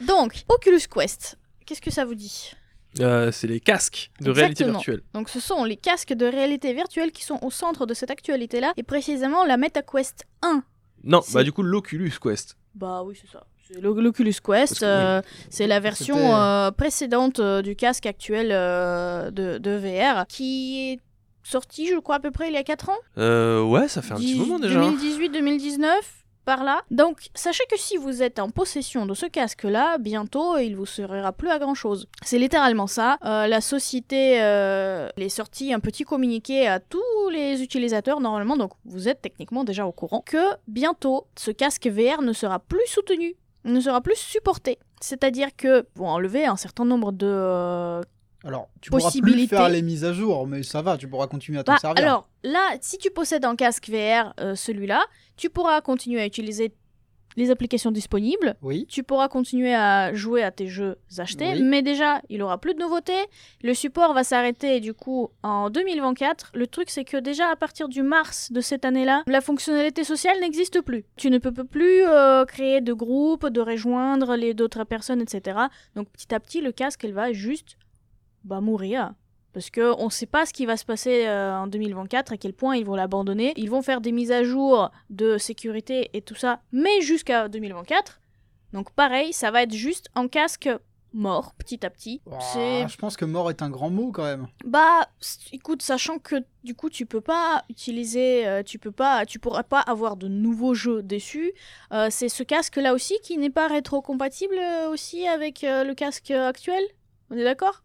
Donc, Oculus Quest. Qu'est-ce que ça vous dit? Euh, c'est les casques de réalité Exactement. virtuelle. Donc, ce sont les casques de réalité virtuelle qui sont au centre de cette actualité-là, et précisément la MetaQuest 1. Non, bah du coup, l'Oculus Quest. Bah oui, c'est ça. L'Oculus Quest, Parce que, oui. euh, c'est la version euh, précédente euh, du casque actuel euh, de, de VR qui est sorti, je crois, à peu près il y a 4 ans. Euh, ouais, ça fait un petit moment déjà. hein. 2018-2019, par là. Donc, sachez que si vous êtes en possession de ce casque-là, bientôt, il vous servira plus à grand-chose. C'est littéralement ça. Euh, la société euh, est sortie un petit communiqué à tous les utilisateurs normalement, donc vous êtes techniquement déjà au courant, que bientôt, ce casque VR ne sera plus soutenu, ne sera plus supporté. C'est-à-dire que vont enlever un certain nombre de euh, Alors, tu pourras plus Possibilité. faire les mises à jour, mais ça va, tu pourras continuer à t'en Bah, servir. alors, là, si tu possèdes un casque VR, euh, celui-là, tu pourras continuer à utiliser les applications disponibles. Oui. Tu pourras continuer à jouer à tes jeux achetés, Oui. mais déjà, il aura plus de nouveautés. Le support va s'arrêter du coup en 2024. Le truc, c'est que déjà à partir du mars de cette année-là, la fonctionnalité sociale n'existe plus. Tu ne peux plus euh, créer de groupes, de rejoindre les d'autres personnes, etc. Donc petit à petit, le casque, elle va juste bah, mourir. Parce qu'on ne sait pas ce qui va se passer euh, en 2024, à quel point ils vont l'abandonner. Ils vont faire des mises à jour de sécurité et tout ça, mais jusqu'à 2024. Donc pareil, ça va être juste en casque mort, petit à petit. Je pense que mort est un grand mot quand même. bah, écoute, sachant que du coup tu peux pas utiliser, euh, tu peux pas, tu pourras pas avoir de nouveaux jeux dessus. euh, c'est ce casque là aussi qui n'est pas rétro-compatible aussi avec le casque actuel? On est d'accord?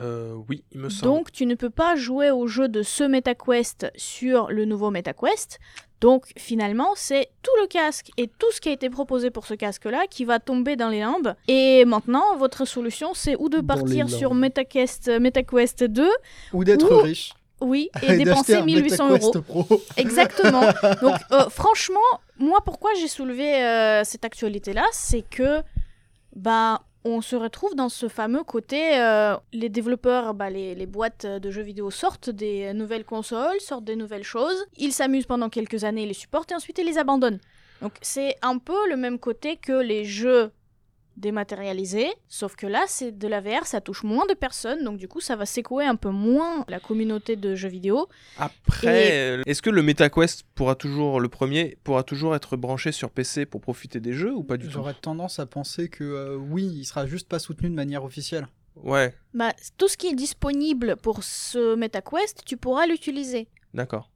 Euh, oui, il me semble. Donc tu ne peux pas jouer au jeu de ce MetaQuest sur le nouveau MetaQuest. Donc finalement, c'est tout le casque et tout ce qui a été proposé pour ce casque-là qui va tomber dans les limbes. Et maintenant, votre solution, c'est ou de partir sur. MetaQuest, MetaQuest 2, Ou d'être riche. oui, <laughs> et, dépenser un 1800 MetaQuest euros. Pro. <laughs> Exactement. <laughs> Donc euh, franchement, moi pourquoi j'ai soulevé euh, cette actualité-là, c'est que bah on se retrouve dans ce fameux côté, euh, les développeurs, bah, les, les boîtes de jeux vidéo sortent des nouvelles consoles, sortent des nouvelles choses, ils s'amusent pendant quelques années, ils les supportent et ensuite ils les abandonnent. Donc c'est un peu le même côté que les jeux dématérialisés, sauf que là c'est de la VR, ça touche moins de personnes, donc du coup ça va secouer un peu moins la communauté de jeux vidéo. Après, euh, est-ce que le MetaQuest pourra toujours, le premier, pourra toujours être branché sur PC pour profiter des jeux ou pas du tout J'aurais tendance à penser que euh, oui, il sera juste pas soutenu de manière officielle. Ouais, Bah, tout ce qui est disponible pour ce MetaQuest, tu pourras l'utiliser. d'accord.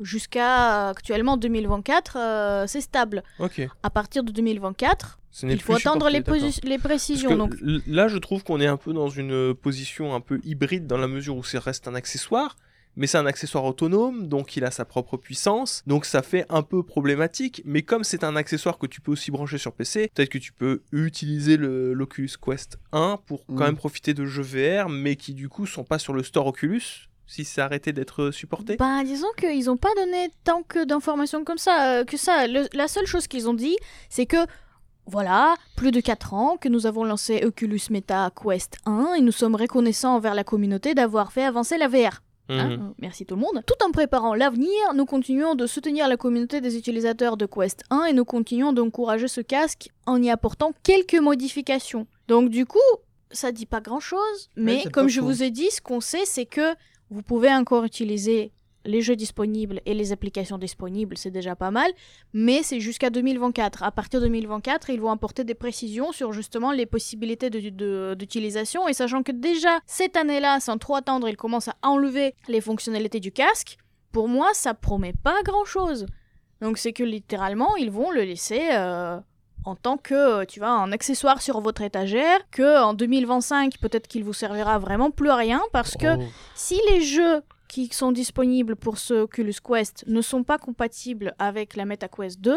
Jusqu'à actuellement 2024, euh, c'est stable. Ok. À partir de 2024, Ce n'est il faut attendre les, précisions. Donc, là, je trouve qu'on est un peu dans une euh, position un peu hybride dans la mesure où ça reste un accessoire, mais c'est un accessoire autonome, donc il a sa propre puissance, donc ça fait un peu problématique. Mais comme c'est un accessoire que tu peux aussi brancher sur PC, peut-être que tu peux utiliser le l'Oculus Quest 1 pour quand Mm. même profiter de jeux VR, mais qui du coup sont pas sur le store Oculus, si c'est arrêté d'être supporté. bah, disons qu'ils n'ont pas donné tant que d'informations comme ça. euh, que ça. Le- la seule chose qu'ils ont dit, c'est que voilà, plus de 4 ans que nous avons lancé Oculus Meta Quest 1 et nous sommes reconnaissants envers la communauté d'avoir fait avancer la VR. Hein, Mhm. euh, merci tout le monde. Tout en préparant l'avenir, nous continuons de soutenir la communauté des utilisateurs de Quest 1 et nous continuons d'encourager ce casque en y apportant quelques modifications. Donc du coup, ça dit pas grand-chose, mais comme je vous ai dit, ce qu'on sait, c'est que vous pouvez encore utiliser les jeux disponibles et les applications disponibles, c'est déjà pas mal, mais c'est jusqu'à 2024. À partir de 2024, ils vont apporter des précisions sur justement les possibilités d'utilisation, et sachant que déjà cette année-là, sans trop attendre, ils commencent à enlever les fonctionnalités du casque, pour moi, ça promet pas grand-chose. Donc c'est que littéralement, ils vont le laisser... euh, en tant que, euh, tu vois, un accessoire sur votre étagère, que en 2025, peut-être qu'il vous servira vraiment plus à rien, parce que Oh. si les jeux qui sont disponibles pour ce Oculus Quest ne sont pas compatibles avec la MetaQuest 2,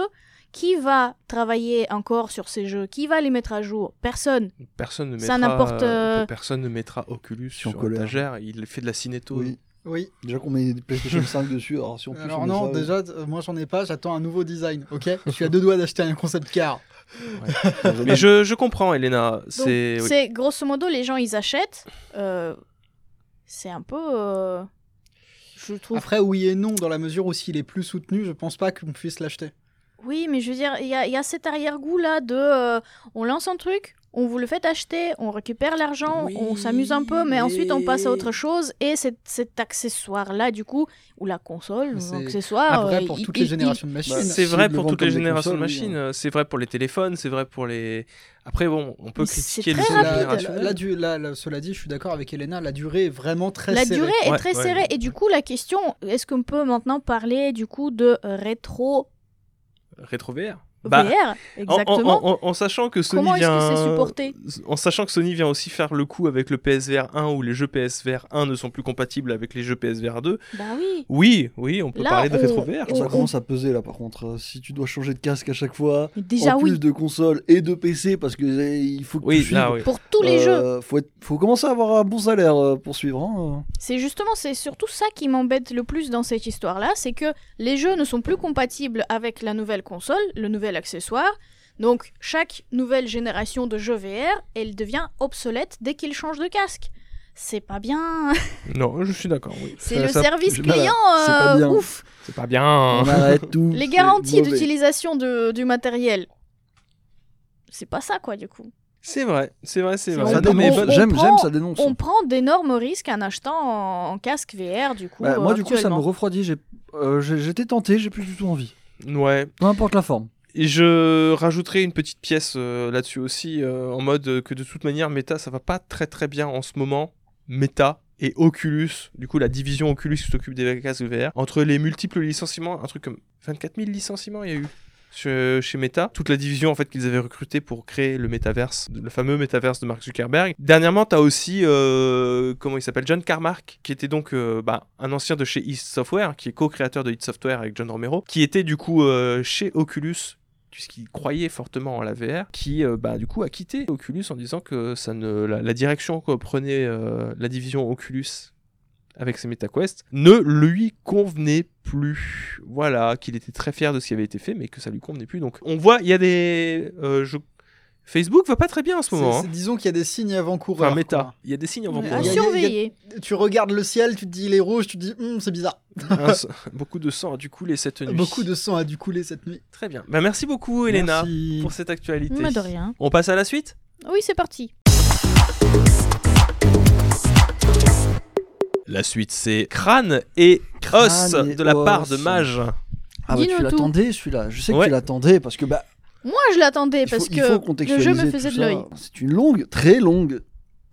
qui va travailler encore sur ces jeux Qui va les mettre à jour? Personne. Personne ne Ça mettra, n'importe, euh, personne ne mettra Oculus sur l'étagère. Il fait de la cinéto. Oui. Oui. Déjà qu'on met des PlayStation <laughs> 5 dessus, alors si en plus Alors on non, ça, déjà, euh, moi j'en ai pas, j'attends un nouveau design, ok? Je suis à deux doigts d'acheter un concept car. <laughs> Mais je, je comprends, Elena. C'est oui. c'est grosso modo, les gens, ils achètent. euh, c'est un peu... euh, je trouve... Après, oui et non, dans la mesure où s'il est plus soutenu, je pense pas qu'on puisse l'acheter. Oui, mais je veux dire, il y a, il y a cet arrière-goût là de... euh, on lance un truc, on vous le fait acheter, on récupère l'argent, Oui, on s'amuse un peu, mais ensuite on passe à autre chose. Et cet, cet accessoire-là, du coup, ou ou C'est l'accessoire, vrai euh, pour il- toutes les il- générations de machines. Bah, C'est vrai pour toutes les générations de oui, machines, hein. c'est vrai pour les téléphones, c'est vrai pour les. Après, bon, on peut Mais critiquer les. La- la- la- la- cela dit, je suis d'accord avec Elena, la durée est vraiment très La serrée. durée est Ouais, très ouais. serrée. Et du coup, la question, est-ce qu'on peut maintenant parler du coup de rétro Rétro VR. Bah, VR En- Exactement. En, en- en sachant que Sony Comment vient, que c'est supporté en sachant que Sony vient aussi faire le coup avec le PSVR 1 où les jeux PSVR 1 ne sont plus compatibles avec les jeux PSVR 2. Bah oui. Oui, oui, on peut Là, parler de rétro VR. Ça commence à peser là par contre. Euh, Si tu dois changer de casque à chaque fois, Déjà en plus oui. de console et de PC parce que euh, il faut que Oui, tu là, suives. oui. Pour tous les jeux. Euh, Faut, être- faut commencer à avoir un bon salaire euh, pour suivre. hein, C'est justement, c'est surtout ça qui m'embête le plus dans cette histoire-là, c'est que les jeux ne sont plus compatibles avec la nouvelle console, le nouvel accessoire. Donc, chaque nouvelle génération de jeux VR, elle devient obsolète dès qu'il change de casque. C'est pas bien. <laughs> Non, je suis d'accord. Oui. C'est le ça- service <laughs> client pas euh, bien. ouf. C'est pas bien. On arrête <laughs> tout. Les garanties d'utilisation de- du matériel. C'est pas ça, quoi, du coup. C'est vrai, c'est vrai, c'est vrai. Ça J'aime, ça dénonce. On prend d'énormes risques en achetant en, en casque VR, du coup. Bah, euh, moi, du coup, ça me refroidit. J'ai- euh, J'étais tenté, j'ai plus du tout envie. Ouais. Peu importe la forme. Et je rajouterai une petite pièce euh, là-dessus aussi, euh, en mode que de toute manière, Meta, ça va pas très très bien en ce moment. Meta et Oculus, du coup la division Oculus qui s'occupe des casques VR, entre les multiples licenciements, un truc comme 24 000 licenciements il y a eu chez, Meta, toute la division en fait qu'ils avaient recruté pour créer le métaverse, le fameux métaverse de Mark Zuckerberg. Dernièrement, tu as aussi euh, comment il s'appelle John Carmack, qui était donc bah, un ancien de chez id Software, qui est co-créateur de id Software avec John Romero, qui était du coup chez Oculus puisqu'il croyait fortement en la VR, qui euh, bah, du coup a quitté Oculus en disant que ça ne, la, direction que prenait euh, la division Oculus avec ses MetaQuest ne lui convenait plus. Voilà, qu'il était très fier de ce qui avait été fait, mais que ça lui convenait plus. Donc on voit, il y a des... euh, Facebook va pas très bien en ce moment. hein. disons qu'il y a des signes avant-coureurs. Enfin, méta. quoi. Il y a des signes avant Ouais, Il à y a- il y a- surveiller. Tu regardes le ciel, tu te dis il est rouge, tu te dis Hum, c'est bizarre. <laughs> Beaucoup de sang a dû couler cette nuit. Beaucoup de sang a dû couler cette nuit. Très bien. Bah, merci beaucoup, Elena, Merci. pour cette actualité. Mais de rien. On passe à la suite? Oui, c'est parti. La suite, c'est Crâne et Crâne Os et de la part de Mage. Ah bah tu l'attendais celui-là. Je sais que Ouais. tu l'attendais parce que bah Moi, je l'attendais parce faut que le jeu me faisait de l'œil. C'est une longue, très longue,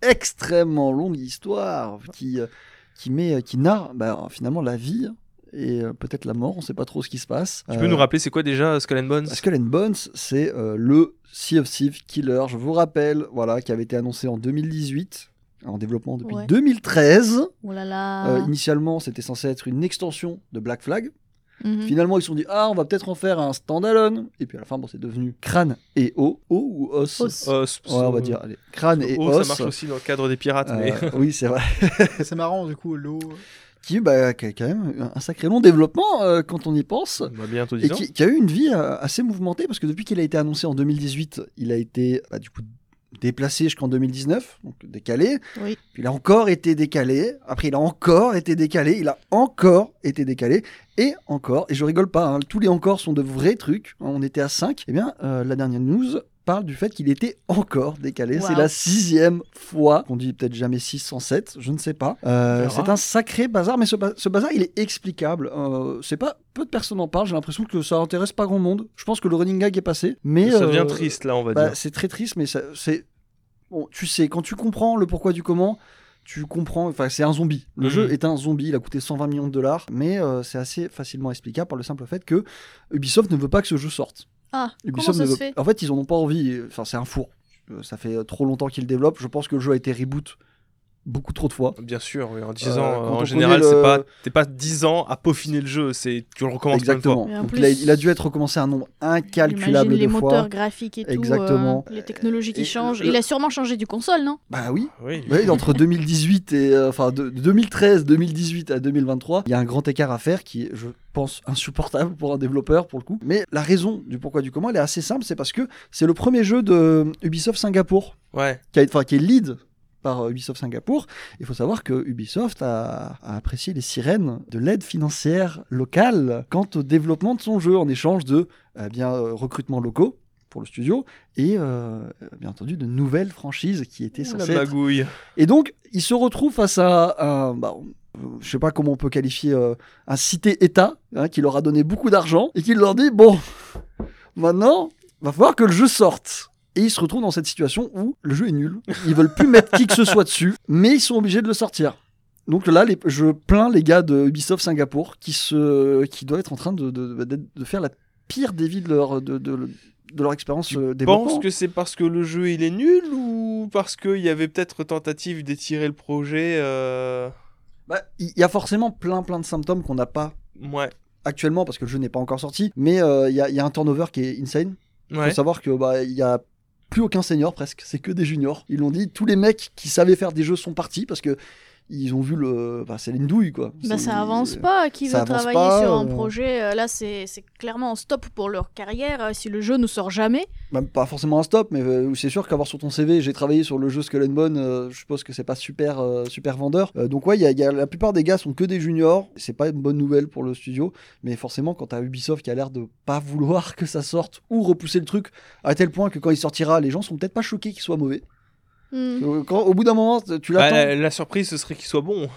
extrêmement longue histoire qui euh, qui met qui narre bah, finalement la vie et euh, peut-être la mort. On sait pas trop ce qui se passe. Tu peux nous rappeler c'est quoi déjà Skull and Bones? Skull and Bones, c'est euh, le Sea of Thieves Killer. Je vous rappelle, voilà, qui avait été annoncé en 2018, en développement depuis Ouais. 2013. Oh là là. Euh, initialement, c'était censé être une extension de Black Flag. Mhm. Finalement, ils se sont dit ah, on va peut-être en faire un standalone. Et puis à la fin, bon, c'est devenu Crâne et O, O ou Os. Os. Os. Ouais, on va dire allez, Crâne et Oh, Os. ça marche aussi dans le cadre des pirates, Euh, mais <laughs> oui, c'est vrai. c'est marrant du coup, l'eau. Qui, bah, qui a quand même un sacré long développement euh, quand on y pense. on va bientôt Et 10 ans. qui, qui a eu une vie euh, assez mouvementée parce que depuis qu'il a été annoncé en 2018, il a été bah, du coup déplacé jusqu'en 2019, donc décalé. Oui. Puis il a encore été décalé. Après, il a encore été décalé. Il a encore été décalé. Et encore. Et je rigole pas. hein, tous les encore sont de vrais trucs. hein, On était à 5. Eh bien, euh, la dernière news parle du fait qu'il était encore décalé. C'est la sixième fois. On dit peut-être jamais 6 sans 7. Je ne sais pas. Euh, c'est un sacré bazar. Mais ce, ba- ce bazar, il est explicable. Euh, c'est pas. Peu de personnes en parlent. J'ai l'impression que ça intéresse pas grand monde. Je pense que le running gag est passé. Mais ça devient euh, triste là, on va bah, dire. c'est très triste, mais ça- c'est. Bon, tu sais, quand tu comprends le pourquoi du comment, tu comprends. Enfin, c'est un zombie. Le Mhm. jeu est un zombie. Il a coûté 120 millions de dollars, mais euh, c'est assez facilement explicable par le simple fait que Ubisoft ne veut pas que ce jeu sorte. Ah, comment Ubisoft ça se veut- fait? En fait, ils en ont pas envie. Enfin, c'est un four. Euh, Ça fait trop longtemps qu'ils le développent. Je pense que le jeu a été reboot beaucoup trop de fois. Bien sûr, oui, en 10 Euh, ans, en général, c'est le- pas, t'es pas 10 ans à peaufiner le jeu, c'est tu le recommences plein de fois. Exactement. Donc, plus- il, a, il a dû être recommencé un nombre incalculable Imagine les de fois. moteurs graphiques et tout. Exactement. euh, les technologies qui Et changent. le- Il a sûrement changé du console, non? Bah oui. Oui. Oui, entre 2018 et euh, enfin de, de 2013, 2018 à 2023, il y a un grand écart à faire qui est, je pense, insupportable pour un développeur pour le coup. Mais la raison du pourquoi du comment, elle est assez simple, c'est parce que c'est le premier jeu de Ubisoft Singapour Ouais. qui, a, enfin, qui est lead par euh, Ubisoft Singapour. Il faut savoir que Ubisoft a, a apprécié les sirènes de l'aide financière locale quant au développement de son jeu en échange de eh bien euh, recrutements locaux pour le studio et euh, bien entendu de nouvelles franchises qui étaient censées la être magouille. et donc, il se retrouve face à un, bah, je sais pas comment on peut qualifier, euh, un cité-État hein, qui leur a donné beaucoup d'argent et qui leur dit bon, maintenant, va falloir que le jeu sorte. Et ils se retrouvent dans cette situation où le jeu est nul. Ils veulent plus mettre qui que ce soit dessus, mais ils sont obligés de le sortir. Donc là, les- je plains les gars de Ubisoft Singapour qui, se, qui doivent être en train de, de, faire la pire des vies de leur, de, de, leur expérience Tu euh, penses que c'est parce que le jeu il est nul ou parce qu'il y avait peut-être tentative d'étirer le projet euh, Bah, Il y a forcément plein plein de symptômes qu'on n'a pas Ouais. actuellement parce que le jeu n'est pas encore sorti, mais euh, il y, a- il y a un turnover qui est insane. Il Ouais. faut savoir que bah y a plus aucun senior presque, c'est que des juniors. Ils l'ont dit, tous les mecs qui savaient faire des jeux sont partis parce que ils ont vu le, bah, c'est une douille quoi. Bah, ça avance pas. Qui ça veut travailler pas, sur un projet euh, Là, c'est c'est clairement en stop pour leur carrière. euh, Si le jeu ne sort jamais, Même pas forcément un stop, mais euh, c'est sûr qu'avoir sur ton CV, j'ai travaillé sur le jeu Skull and Bone, euh, je suppose que c'est pas super euh, super vendeur. Donc ouais, y a, y a- la plupart des gars sont que des juniors. C'est pas une bonne nouvelle pour le studio, mais forcément quand t'as Ubisoft qui a l'air de pas vouloir que ça sorte ou repousser le truc à tel point que quand il sortira, les gens sont peut-être pas choqués qu'il soit mauvais. Hmm, Euh, Quand, au bout d'un moment, tu Bah, l'attends. la, la surprise ce serait qu'il soit bon.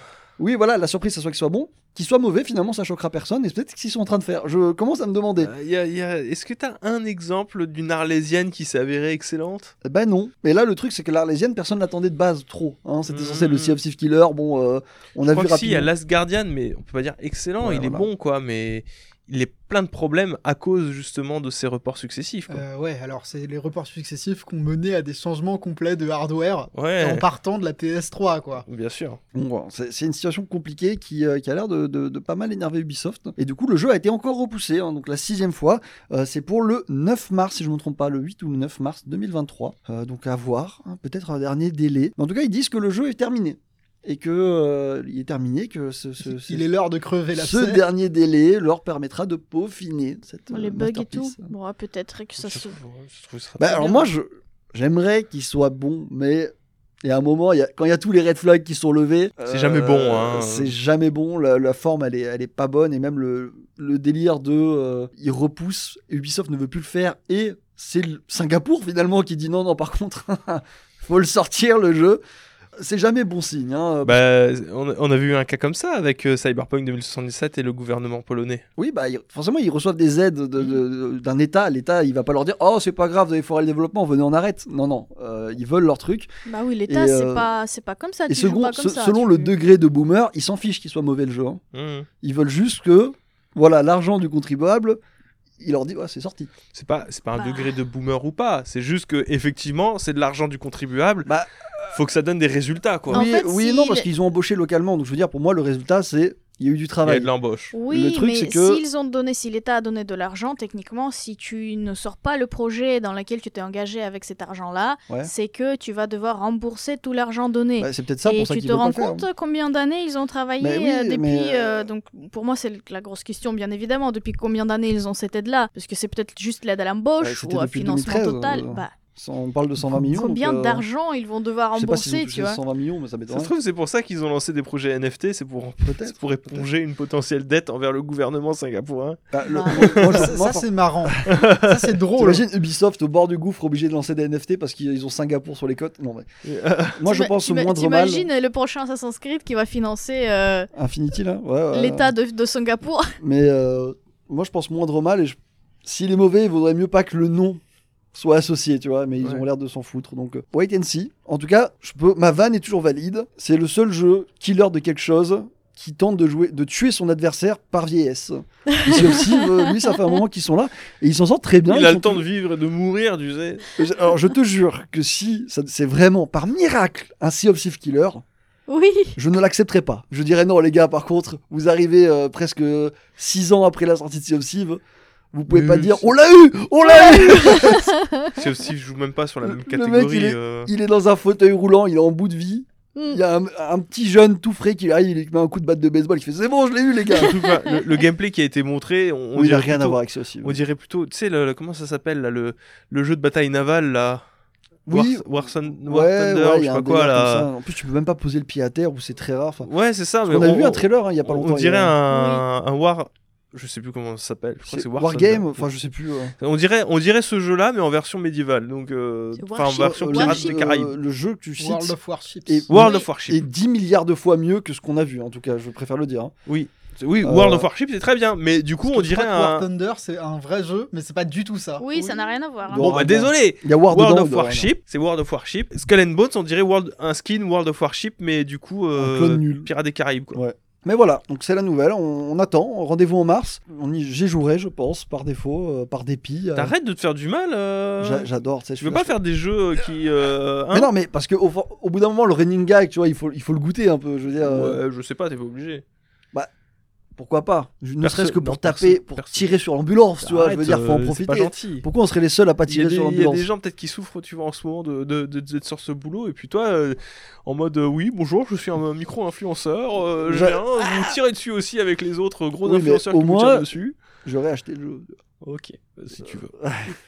Oui, voilà, la surprise, ça soit qu'il soit bon, qu'il soit mauvais, finalement, ça choquera personne. Et peut-être ce qu'ils sont en train de faire. Je commence à me demander. Euh, y a- y a- Est-ce que t'as un exemple d'une arlésienne qui s'est avérée excellente? Ben non. Mais là, le truc, c'est que l'Arlésienne, personne l'attendait de base trop. hein. C'était censé être le Mm. Sea of Thieves Killer. Bon, euh, on Je a crois vu que si, il y a rapidement. Last Guardian, mais on peut pas dire excellent, Ouais, il est bon quoi, mais il est plein de problèmes à cause justement de ces reports successifs. Quoi. Euh, ouais, alors c'est les reports successifs qui ont mené à des changements complets de hardware ouais, en partant de la PS3, quoi. bien sûr. Bon, c'est c'est une situation compliquée qui, euh, qui a l'air de, de- de pas mal énerver Ubisoft. Et du coup, le jeu a été encore repoussé. hein. donc la sixième fois. Euh, c'est pour le 9 mars, si je ne me trompe pas, le 8 ou le 9 mars 2023. Euh, donc à voir. hein, Peut-être un dernier délai. Mais en tout cas, ils disent que le jeu est terminé. Et que euh, il est terminé, que ce, ce- ce- Il est l'heure de crever la ce dernier délai leur permettra de peaufiner cette les euh, bugs et tout. Bon, ouais, peut-être que ça Je se. trouve- je Bah, alors moi, je, j'aimerais qu'il soit bon, mais il y a un moment, il y a, quand il y a tous les red flags qui sont levés, euh, C'est jamais bon, hein. C'est jamais bon. La, la forme, elle est, elle est pas bonne, et même le, le délire de, euh, il repousse, Ubisoft ne veut plus le faire, et c'est Singapour finalement qui dit non, non. Par contre, <laughs> faut le sortir le jeu. C'est jamais bon signe. Hein. Bah, on, a, vu un cas comme ça avec euh, Cyberpunk 2077 et le gouvernement polonais. Oui, bah, ils- forcément, ils reçoivent des aides de- de- de- d'un État. L'État, il va pas leur dire Oh, c'est pas grave, vous avez foiré le développement, venez, on arrête. Non, non. Euh, ils veulent leur truc. Bah oui, l'État, Et, c'est euh, pas, c'est pas comme ça. Et tu joues selon, pas comme se- ça, selon tu- le degré de boomer, ils s'en fichent qu'il soit mauvais le jeu. hein. Mhm. Ils veulent juste que, voilà, l'argent du contribuable, il leur dit Ouais, c'est sorti. C'est pas, c'est pas un Bah. degré de boomer ou pas. C'est juste que effectivement, c'est de l'argent du contribuable. Bah, Faut que ça donne des résultats quoi. En oui, fait, oui et non, parce qu'ils ont embauché localement. Donc je veux dire, pour moi, le résultat, c'est il y a eu du Il y a travail. de l'embauche. Oui, Le truc, mais c'est que- s'ils ont donné, si l'État a donné de l'argent, techniquement, si tu ne sors pas le projet dans lequel tu t'es engagé avec cet argent-là, Ouais. c'est que tu vas devoir rembourser tout l'argent donné. Bah, c'est peut-être ça Et pour ça tu qu'ils te rends faire. compte combien d'années ils ont travaillé oui, euh, depuis mais, euh, euh, donc pour moi c'est la grosse question bien évidemment depuis combien d'années ils ont cette aide là parce que c'est peut-être juste l'aide à l'embauche c'était ou un financement 2013, total euh, bah, On parle de 120 millions. combien euh, d'argent ils vont devoir rembourser tu vois 120 millions, mais ça Ça se trouve, c'est pour ça qu'ils ont lancé des projets NFT, c'est pour, Peut-être. pour éponger une potentielle dette envers le gouvernement singapourien. Bah, le- moi, je- Ça, c'est marrant. <laughs> ça, c'est drôle. T'imagines Ubisoft au bord du gouffre obligé de lancer des NFT parce qu'ils ont Singapour sur les côtes? Non, mais <laughs> moi je pense au moindre mal. T'imagines le prochain Assassin's Creed qui va financer euh, Infinity là? Ouais, ouais, l'État de, de Singapour? Mais euh, moi je pense moindre mal et je- s'il est mauvais, il vaudrait mieux pas que le nom soit associé, tu vois, mais ils Ouais. ont l'air de s'en foutre. Donc euh, wait and see. En tout cas, je peux ma vanne est toujours valide. C'est le seul jeu killer de quelque chose qui tente de jouer de tuer son adversaire par vieillesse. Ici aussi, euh, <laughs> lui ça fait un moment qu'ils sont là et ils s'en sortent très bien. Il a le temps de vivre et de mourir, tu sais. Alors je te jure que si c'est vraiment par miracle un Sea of killer, oui je ne l'accepterai pas. Je dirais non, les gars, par contre, vous arrivez euh, presque 6 ans après la sortie de Sea of Thieves, vous pouvez Mais pas dire on l'a eu On l'a eu C'est aussi, <laughs> je joue même pas sur la même le mec, catégorie. il est- euh. Il est dans un fauteuil roulant, il est en bout de vie. Mm. Il y a un, un petit jeune tout frais qui arrive, il met un coup de batte de baseball, il fait c'est bon, je l'ai eu, les gars le, le gameplay qui a été montré, on, on Oui, Il n'a dirait rien à voir avec ça aussi. On dirait plutôt, tu sais, comment ça s'appelle là, le, le jeu de bataille navale là? Oui. War, War Sun- War Ouais, Thunder, ouais, je sais pas quoi là. En plus, tu peux même pas poser le pied à terre ou c'est très rare. Ouais, c'est ça. qu'on a on- vu un on- trailer hein, il y a pas on- longtemps. On a- dirait un War. Je sais plus comment ça s'appelle. Je crois que C'est War Wargame, enfin je sais plus. euh. On dirait, on dirait ce jeu-là, mais en version médiévale. Donc, euh, C'est enfin, en Warship. version Euh, Pirates Warship. des le- Caraïbes. Le jeu que tu cites World of Warships. Et- World Oui. of Warship. est 10 milliards de fois mieux que ce qu'on a vu, en tout cas, je préfère le dire. hein. Oui. Oui, Euh, World of Warship, c'est très bien. Mais du coup, Parce on que je dirait crois que War un. Thunder, c'est un vrai jeu, mais c'est pas du tout ça. Oui, ça n'a rien à voir. hein. Bon, bah désolé. Il y a War World dedans, of dorénavant. Warship, c'est World of Warship. Skull and Bones, on dirait World, un skin World of Warship, mais du coup, euh, Un clone nul. Pirates des Caraïbes, quoi. Ouais. Mais voilà, donc c'est la nouvelle, on, on attend, rendez-vous en mars. J'y jouerai, je pense, par défaut, euh, par dépit. euh, T'arrêtes de te faire du mal. euh, j'a- J'adore, tu sais. Tu veux pas faire des jeux qui. hein Mais non, mais parce que au, bout d'un moment, le running gag, tu vois, il faut, il faut le goûter un peu. Je veux dire, Ouais, je sais pas, t'es pas obligé. Pourquoi pas Ne serait-ce que pour non, taper, pour tirer sur l'ambulance, tu vois. Je veux dire, faut en euh, c'est pas profiter. gentil. Pourquoi on serait les seuls à pas tirer des, sur il y a l'ambulance des gens peut-être qui souffrent, tu vois, en ce moment de, de, de- d'être sur ce boulot, et puis toi, euh, en mode euh, oui, bonjour, je suis un micro-influenceur, euh, je viens vous tirer dessus aussi avec les autres gros Oui, influenceurs au qui vous moins- tirent dessus. J'aurais acheté le jeu. Ok, si tu veux.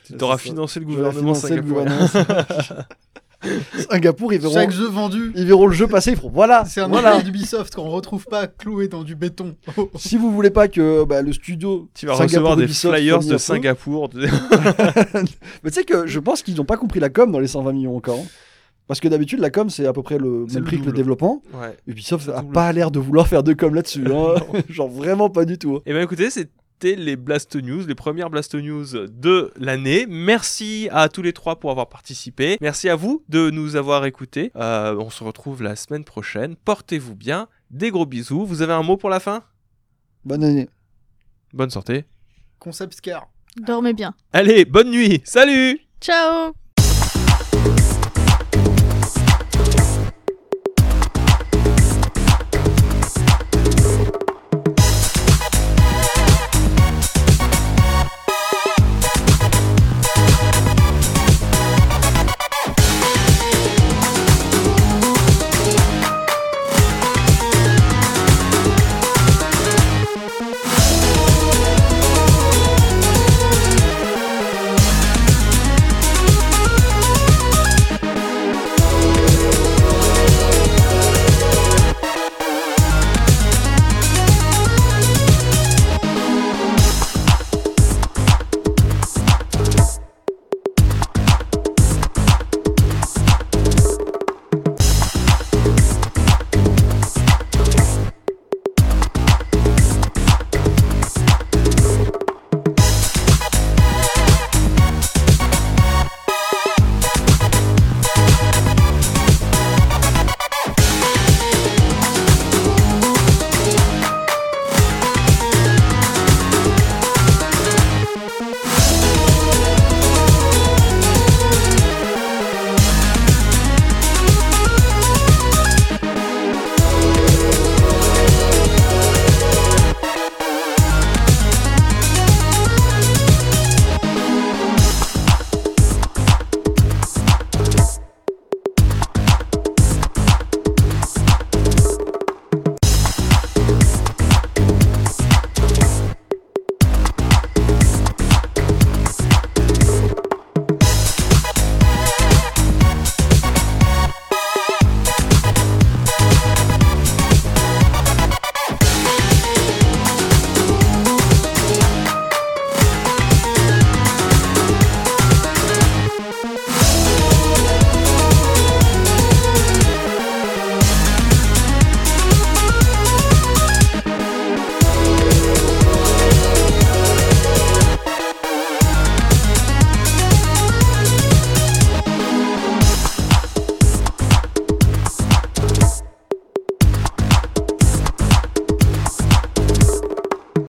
Tu t'auras financé le gouvernement financé le gouvernement. <laughs> Singapour, ils verront, Chaque jeu vendu, ils verront le jeu passer, ils feront voilà. c'est un voilà. d'Ubisoft qu'on retrouve pas cloué dans du béton. <laughs> Si vous voulez pas que bah, le studio Tu vas Singapour recevoir des flyers de. Singapour. <laughs> <laughs> Mais tu sais que je pense qu'ils n'ont pas compris la com dans les 120 millions encore. hein. Parce que d'habitude, la com, c'est à peu près le C'est même le prix que le développement. ouais. Ubisoft a Double. pas l'air de vouloir faire de com là-dessus. hein. Genre vraiment pas du tout. hein. Et bien écoutez, c'était les Blast News, les premières Blast News de l'année. Merci à tous les trois pour avoir participé. Merci à vous de nous avoir écoutés. Euh, on se retrouve la semaine prochaine. Portez-vous bien. Des gros bisous. Vous avez un mot pour la fin? Bonne année. Bonne santé. Concept Scare. Dormez bien. Allez, bonne nuit. Salut Ciao